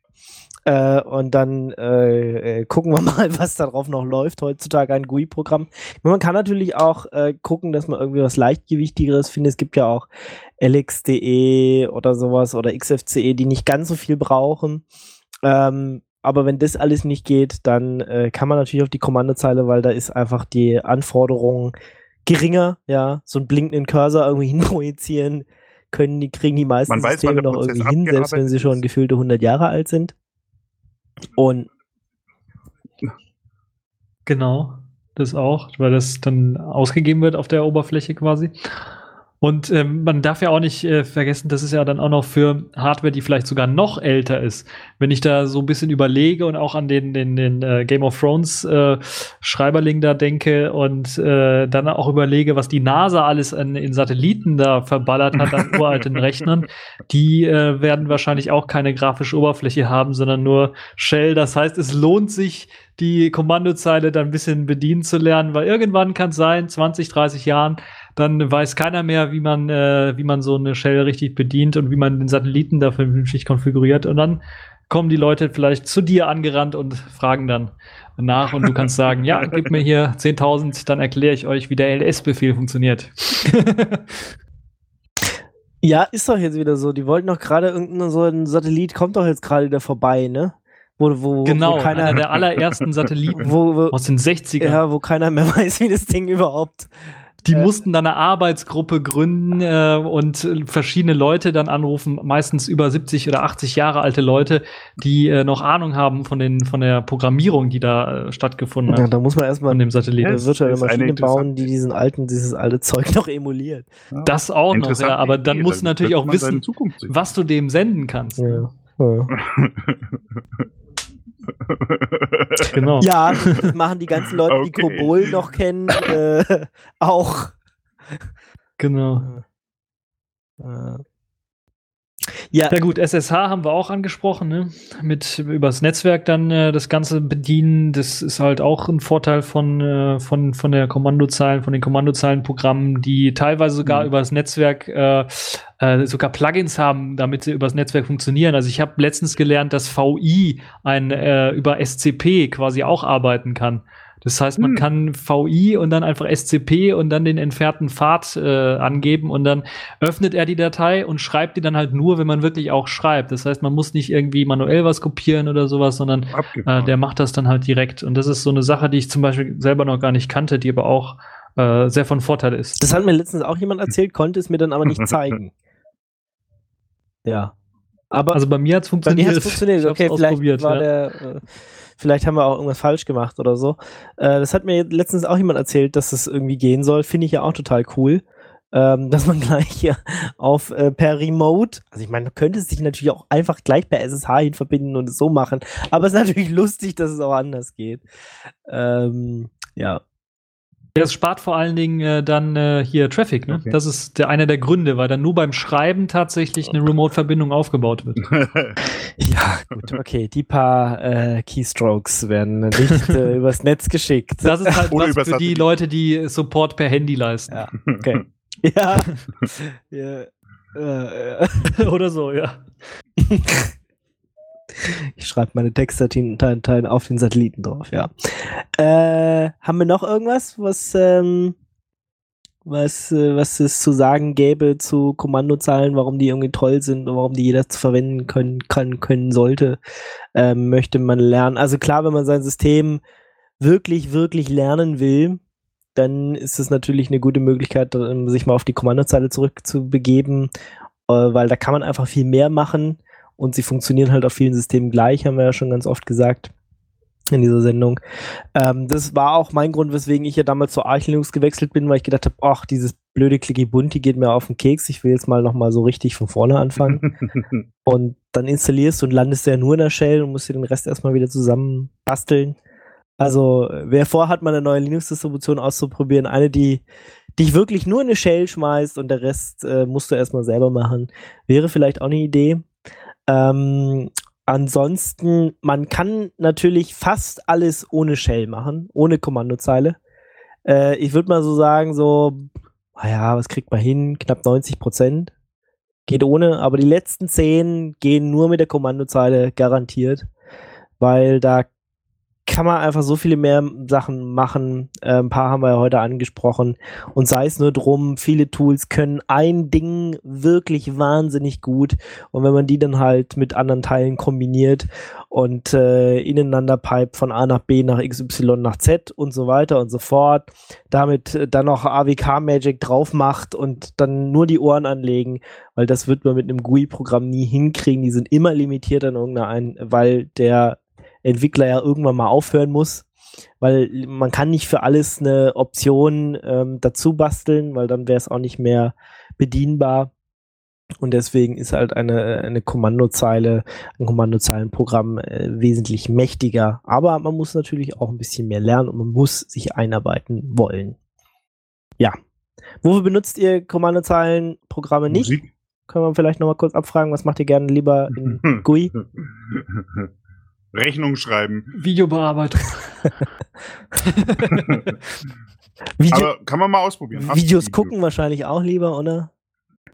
Äh, und dann äh, äh, gucken wir mal, was darauf noch läuft. Heutzutage ein GUI-Programm. Man kann natürlich auch äh, gucken, dass man irgendwie was leichtgewichtigeres findet. Es gibt ja auch LX.de oder sowas oder XFCE, die nicht ganz so viel brauchen. Ähm, aber wenn das alles nicht geht, dann äh, kann man natürlich auf die Kommandozeile, weil da ist einfach die Anforderung geringer, ja, so einen blinkenden Cursor irgendwie hinprojizieren können, die kriegen die meisten Man weiß, Systeme noch irgendwie hin, selbst wenn sie schon gefühlte 100 Jahre alt sind. Und Genau, das auch, weil das dann ausgegeben wird auf der Oberfläche quasi. Und ähm, man darf ja auch nicht äh, vergessen, das ist ja dann auch noch für Hardware, die vielleicht sogar noch älter ist. Wenn ich da so ein bisschen überlege und auch an den, den, den äh, Game of Thrones äh, Schreiberling da denke und äh, dann auch überlege, was die NASA alles an, in Satelliten da verballert hat an uralten Rechnern, die äh, werden wahrscheinlich auch keine grafische Oberfläche haben, sondern nur Shell. Das heißt, es lohnt sich, die Kommandozeile dann ein bisschen bedienen zu lernen, weil irgendwann kann es sein, 20, 30 Jahren, dann weiß keiner mehr, wie man, äh, wie man so eine Shell richtig bedient und wie man den Satelliten da vernünftig konfiguriert. Und dann kommen die Leute vielleicht zu dir angerannt und fragen dann nach und du kannst sagen, ja, gib mir hier 10.000, dann erkläre ich euch, wie der LS-Befehl funktioniert. ja, ist doch jetzt wieder so. Die wollten doch gerade irgendein so ein Satellit kommt doch jetzt gerade wieder vorbei, ne? wo, wo, Genau, wo keiner, einer der allerersten Satelliten wo, wo, aus den 60ern. ja, wo keiner mehr weiß, wie das Ding überhaupt. Die Äh. mussten dann eine Arbeitsgruppe gründen äh, und verschiedene Leute dann anrufen, meistens über 70 oder 80 Jahre alte Leute, die äh, noch Ahnung haben von, den, von der Programmierung, die da äh, stattgefunden Ja, hat, da muss man erstmal von dem Satelliten. eine virtuelle Maschine bauen, die diesen alten, dieses alte Zeug noch emuliert. Das auch noch, ja, aber dann Idee, musst du da natürlich auch wissen, was du dem senden kannst. Ja. Ja. Genau. Ja, das machen die ganzen Leute, die Okay. Kobol noch kennen, äh, auch. Genau. Äh. Ja, Ja gut, SSH haben wir auch angesprochen, ne? Mit übers Netzwerk dann äh, das Ganze bedienen. Das ist halt auch ein Vorteil von, äh, von, von der Kommandozeilen, von den Kommandozeilenprogrammen, die teilweise sogar Mhm. übers Netzwerk äh, äh, sogar Plugins haben, damit sie übers Netzwerk funktionieren. Also ich habe letztens gelernt, dass VI ein äh, über SCP quasi auch arbeiten kann. Das heißt, man Hm. kann VI und dann einfach SCP und dann den entfernten Pfad äh, angeben und dann öffnet er die Datei und schreibt die dann halt nur, wenn man wirklich auch schreibt. Das heißt, man muss nicht irgendwie manuell was kopieren oder sowas, sondern äh, der macht das dann halt direkt. Und das ist so eine Sache, die ich zum Beispiel selber noch gar nicht kannte, die aber auch äh, sehr von Vorteil ist. das hat mir letztens auch jemand erzählt, konnte es mir dann aber nicht zeigen. Ja. Aber Also bei mir hat es bei dir funktioniert. hat es funktioniert. Okay, vielleicht ausprobiert, war ja. der, äh, vielleicht haben wir auch irgendwas falsch gemacht oder so. Äh, das hat mir letztens auch jemand erzählt, dass es irgendwie gehen soll. Finde ich ja auch total cool. Ähm, dass man gleich hier auf äh, per Remote, also ich meine, man könnte sich natürlich auch einfach gleich per SSH hin verbinden und es so machen, aber es ist natürlich lustig, dass es auch anders geht. Ähm, ja. Das spart vor allen Dingen äh, dann äh, hier Traffic, ne? Okay. Das ist der, einer der Gründe, weil dann nur beim Schreiben tatsächlich eine Remote-Verbindung aufgebaut wird. Ja, gut, okay. Die paar äh, Keystrokes werden nicht äh, übers Netz geschickt. Das ist halt Oder was für die. Leute, die Support per Handy leisten. Ja, okay. ja. ja. Äh. Oder so, ja. Ich schreibe meine Textdateien auf den Satelliten drauf, ja. Äh, haben wir noch irgendwas, was, ähm, was, äh, was es zu sagen gäbe zu Kommandozeilen, warum die irgendwie toll sind und warum die jeder verwenden können, kann, können sollte, ähm, möchte man lernen. Also klar, wenn man sein System wirklich, wirklich lernen will, dann ist es natürlich eine gute Möglichkeit, sich mal auf die Kommandozeile zurückzubegeben, äh, weil da kann man einfach viel mehr machen und sie funktionieren halt auf vielen Systemen gleich, haben wir ja schon ganz oft gesagt in dieser Sendung. Ähm, das war auch mein Grund, weswegen ich ja damals zu Arch Linux gewechselt bin, weil ich gedacht habe, ach, dieses blöde Clicky Bunti geht mir auf den Keks, ich will jetzt mal nochmal so richtig von vorne anfangen. und dann installierst du und landest ja nur in der Shell und musst dir den Rest erstmal wieder zusammen basteln. Also, wer vorhat, mal eine neue Linux-Distribution auszuprobieren, eine, die dich wirklich nur in eine Shell schmeißt und der Rest äh, musst du erstmal selber machen, wäre vielleicht auch eine Idee. Ähm, ansonsten, man kann natürlich fast alles ohne Shell machen, ohne Kommandozeile. Äh, ich würde mal so sagen, so, naja, was kriegt man hin? Knapp 90 Prozent. Geht ohne, aber die letzten 10 gehen nur mit der Kommandozeile garantiert, weil da kann man einfach so viele mehr Sachen machen. Äh, ein paar haben wir ja heute angesprochen. Und sei es nur drum, viele Tools können ein Ding wirklich wahnsinnig gut. Und wenn man die dann halt mit anderen Teilen kombiniert und äh, ineinander pipe von A nach B nach XY nach Z und so weiter und so fort, damit äh, dann noch AWK Magic drauf macht und dann nur die Ohren anlegen, weil das wird man mit einem GUI-Programm nie hinkriegen. Die sind immer limitiert an irgendeiner, weil der Entwickler ja irgendwann mal aufhören muss, weil man kann nicht für alles eine Option ähm, dazu basteln, weil dann wäre es auch nicht mehr bedienbar. Und deswegen ist halt eine, eine Kommandozeile, ein Kommandozeilenprogramm äh, wesentlich mächtiger. Aber man muss natürlich auch ein bisschen mehr lernen und man muss sich einarbeiten wollen. Ja. Wofür benutzt ihr Kommandozeilenprogramme nicht? Musik. Können wir vielleicht nochmal kurz abfragen, was macht ihr gerne lieber in GUI? Rechnung schreiben. Videobearbeitung. Video Aber kann man mal ausprobieren. Hast Videos Video? gucken wahrscheinlich auch lieber, oder?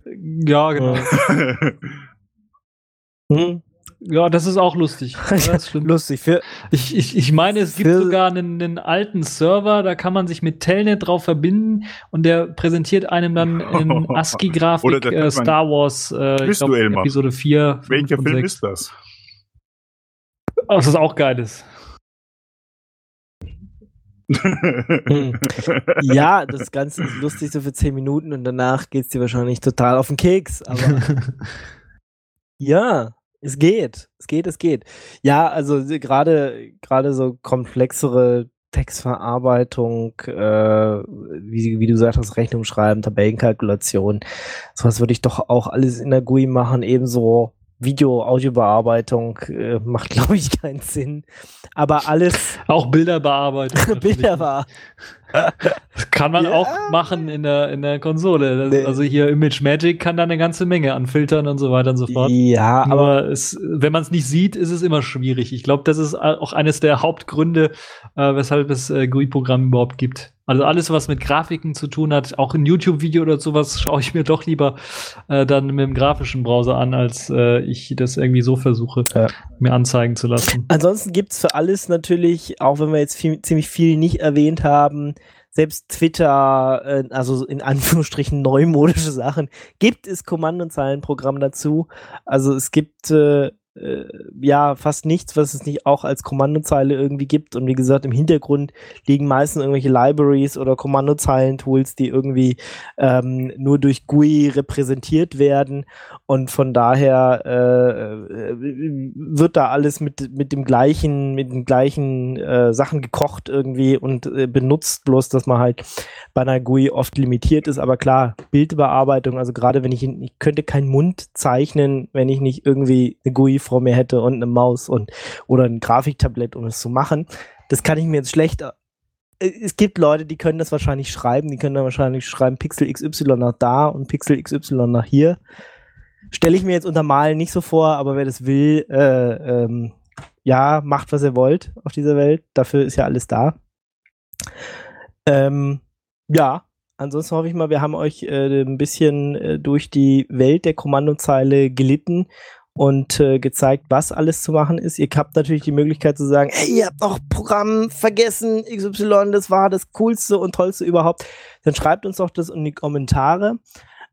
ja, genau. Hm? Ja, das ist auch lustig. Ja, das stimmt. Lustig. Für, Ich, ich, ich meine, es gibt sogar einen, einen alten Server, da kann man sich mit Telnet drauf verbinden und der präsentiert einem dann in Oder ASCII-Grafik äh, Star Wars äh, glaub. Episode 4. Welcher Film sechs. ist das? Was das auch geil ist. Hm. Ja, das Ganze ist lustig so für 10 Minuten und danach geht es dir wahrscheinlich total auf den Keks. Aber ja, es geht. Es geht, es geht. Ja, also gerade gerade so komplexere Textverarbeitung, äh, wie, wie du sagst, hast, Rechnung schreiben, Tabellenkalkulation, sowas würde ich doch auch alles in der GUI machen, ebenso Video-Audiobearbeitung äh, macht, glaube ich, keinen Sinn. Aber alles. Auch Bilderbearbeitung. Bilderbearbeitung. Das kann man Ja. auch machen in der, in der Konsole. Nee. Also hier Image Magic kann da eine ganze Menge an Filtern und so weiter und so fort. Ja, aber Aber es, wenn man es nicht sieht, ist es immer schwierig. Ich glaube, das ist auch eines der Hauptgründe, äh, weshalb es äh, GUI-Programme überhaupt gibt. Also alles, was mit Grafiken zu tun hat, auch ein YouTube-Video oder sowas, schaue ich mir doch lieber äh, dann mit dem grafischen Browser an, als äh, ich das irgendwie so versuche, Ja. mir anzeigen zu lassen. Ansonsten gibt's für alles natürlich, auch wenn wir jetzt viel, ziemlich viel nicht erwähnt haben, selbst Twitter, äh, also in Anführungsstrichen neumodische Sachen, gibt es Kommandozeilenprogramm dazu. Also es gibt äh, äh, ja fast nichts, was es nicht auch als Kommandozeile irgendwie gibt. Und wie gesagt, im Hintergrund liegen meistens irgendwelche Libraries oder Kommandozeilen-Tools, die irgendwie ähm, nur durch GUI repräsentiert werden. Und von daher äh, wird da alles mit, mit dem gleichen, mit den gleichen äh, Sachen gekocht irgendwie und äh, benutzt, bloß dass man halt bei einer GUI oft limitiert ist. Aber klar, Bildbearbeitung, also gerade wenn ich, ich könnte keinen Mund zeichnen, wenn ich nicht irgendwie eine GUI vor mir hätte und eine Maus und oder ein Grafiktablett, um es zu machen. Das kann ich mir jetzt schlecht äh, es gibt Leute, die können das wahrscheinlich schreiben, die können dann wahrscheinlich schreiben Pixel XY nach da und Pixel XY nach hier. Stelle ich mir jetzt unter Malen nicht so vor, aber wer das will, äh, ähm, ja, macht, was ihr wollt auf dieser Welt. Dafür ist ja alles da. Ähm, ja, ansonsten hoffe ich mal, wir haben euch äh, ein bisschen äh, durch die Welt der Kommandozeile gelitten und äh, gezeigt, was alles zu machen ist. Ihr habt natürlich die Möglichkeit zu sagen, hey, ihr habt noch Programm vergessen, XY, das war das coolste und tollste überhaupt. Dann schreibt uns doch das in die Kommentare.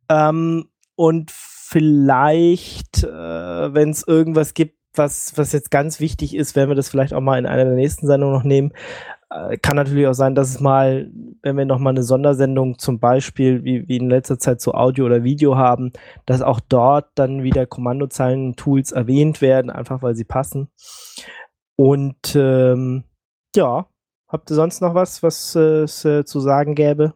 Ähm, und vielleicht, äh, wenn es irgendwas gibt, was, was jetzt ganz wichtig ist, werden wir das vielleicht auch mal in einer der nächsten Sendungen noch nehmen. Äh, kann natürlich auch sein, dass es mal, wenn wir noch mal eine Sondersendung zum Beispiel, wie, wie in letzter Zeit zu Audio oder Video haben, dass auch dort dann wieder Kommandozeilen-Tools erwähnt werden, einfach weil sie passen. Und ähm, ja, habt ihr sonst noch was, was äh, es äh, zu sagen gäbe?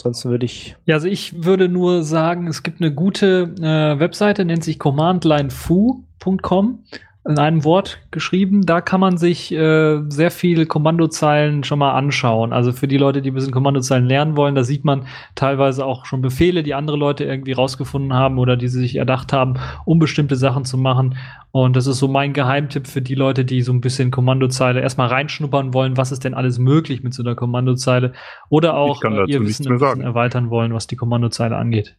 Ansonsten würde ich. Ja, also ich würde nur sagen, es gibt eine gute äh, Webseite, nennt sich commandlinefu.com. In einem Wort geschrieben, da kann man sich äh, sehr viele Kommandozeilen schon mal anschauen. Also für die Leute, die ein bisschen Kommandozeilen lernen wollen, da sieht man teilweise auch schon Befehle, die andere Leute irgendwie rausgefunden haben oder die sie sich erdacht haben, um bestimmte Sachen zu machen. Und das ist so mein Geheimtipp für die Leute, die so ein bisschen Kommandozeile erstmal reinschnuppern wollen, was ist denn alles möglich mit so einer Kommandozeile oder auch äh, ihr Wissen erweitern wollen, was die Kommandozeile angeht.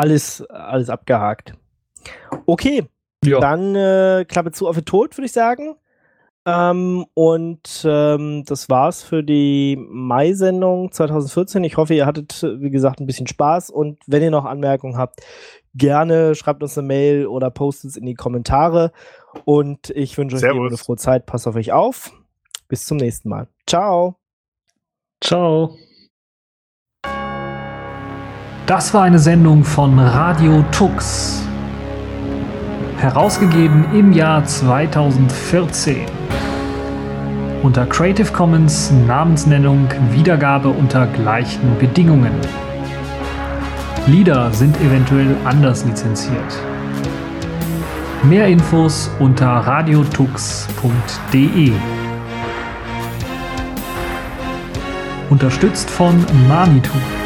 Alles, alles abgehakt. Okay, Ja. dann äh, Klappe zu auf den Tod, würde ich sagen. Ähm, und ähm, das war's für die Mai-Sendung 2014. Ich hoffe, ihr hattet, wie gesagt, ein bisschen Spaß. Und wenn ihr noch Anmerkungen habt, gerne schreibt uns eine Mail oder postet es in die Kommentare. Und ich wünsche euch eine frohe Zeit. Passt auf euch auf. Bis zum nächsten Mal. Ciao. Ciao. Das war eine Sendung von Radio Tux. Herausgegeben im Jahr 2014. Unter Creative Commons Namensnennung Wiedergabe unter gleichen Bedingungen. Lieder sind eventuell anders lizenziert. Mehr Infos unter radiotux.de. Unterstützt von Manitou.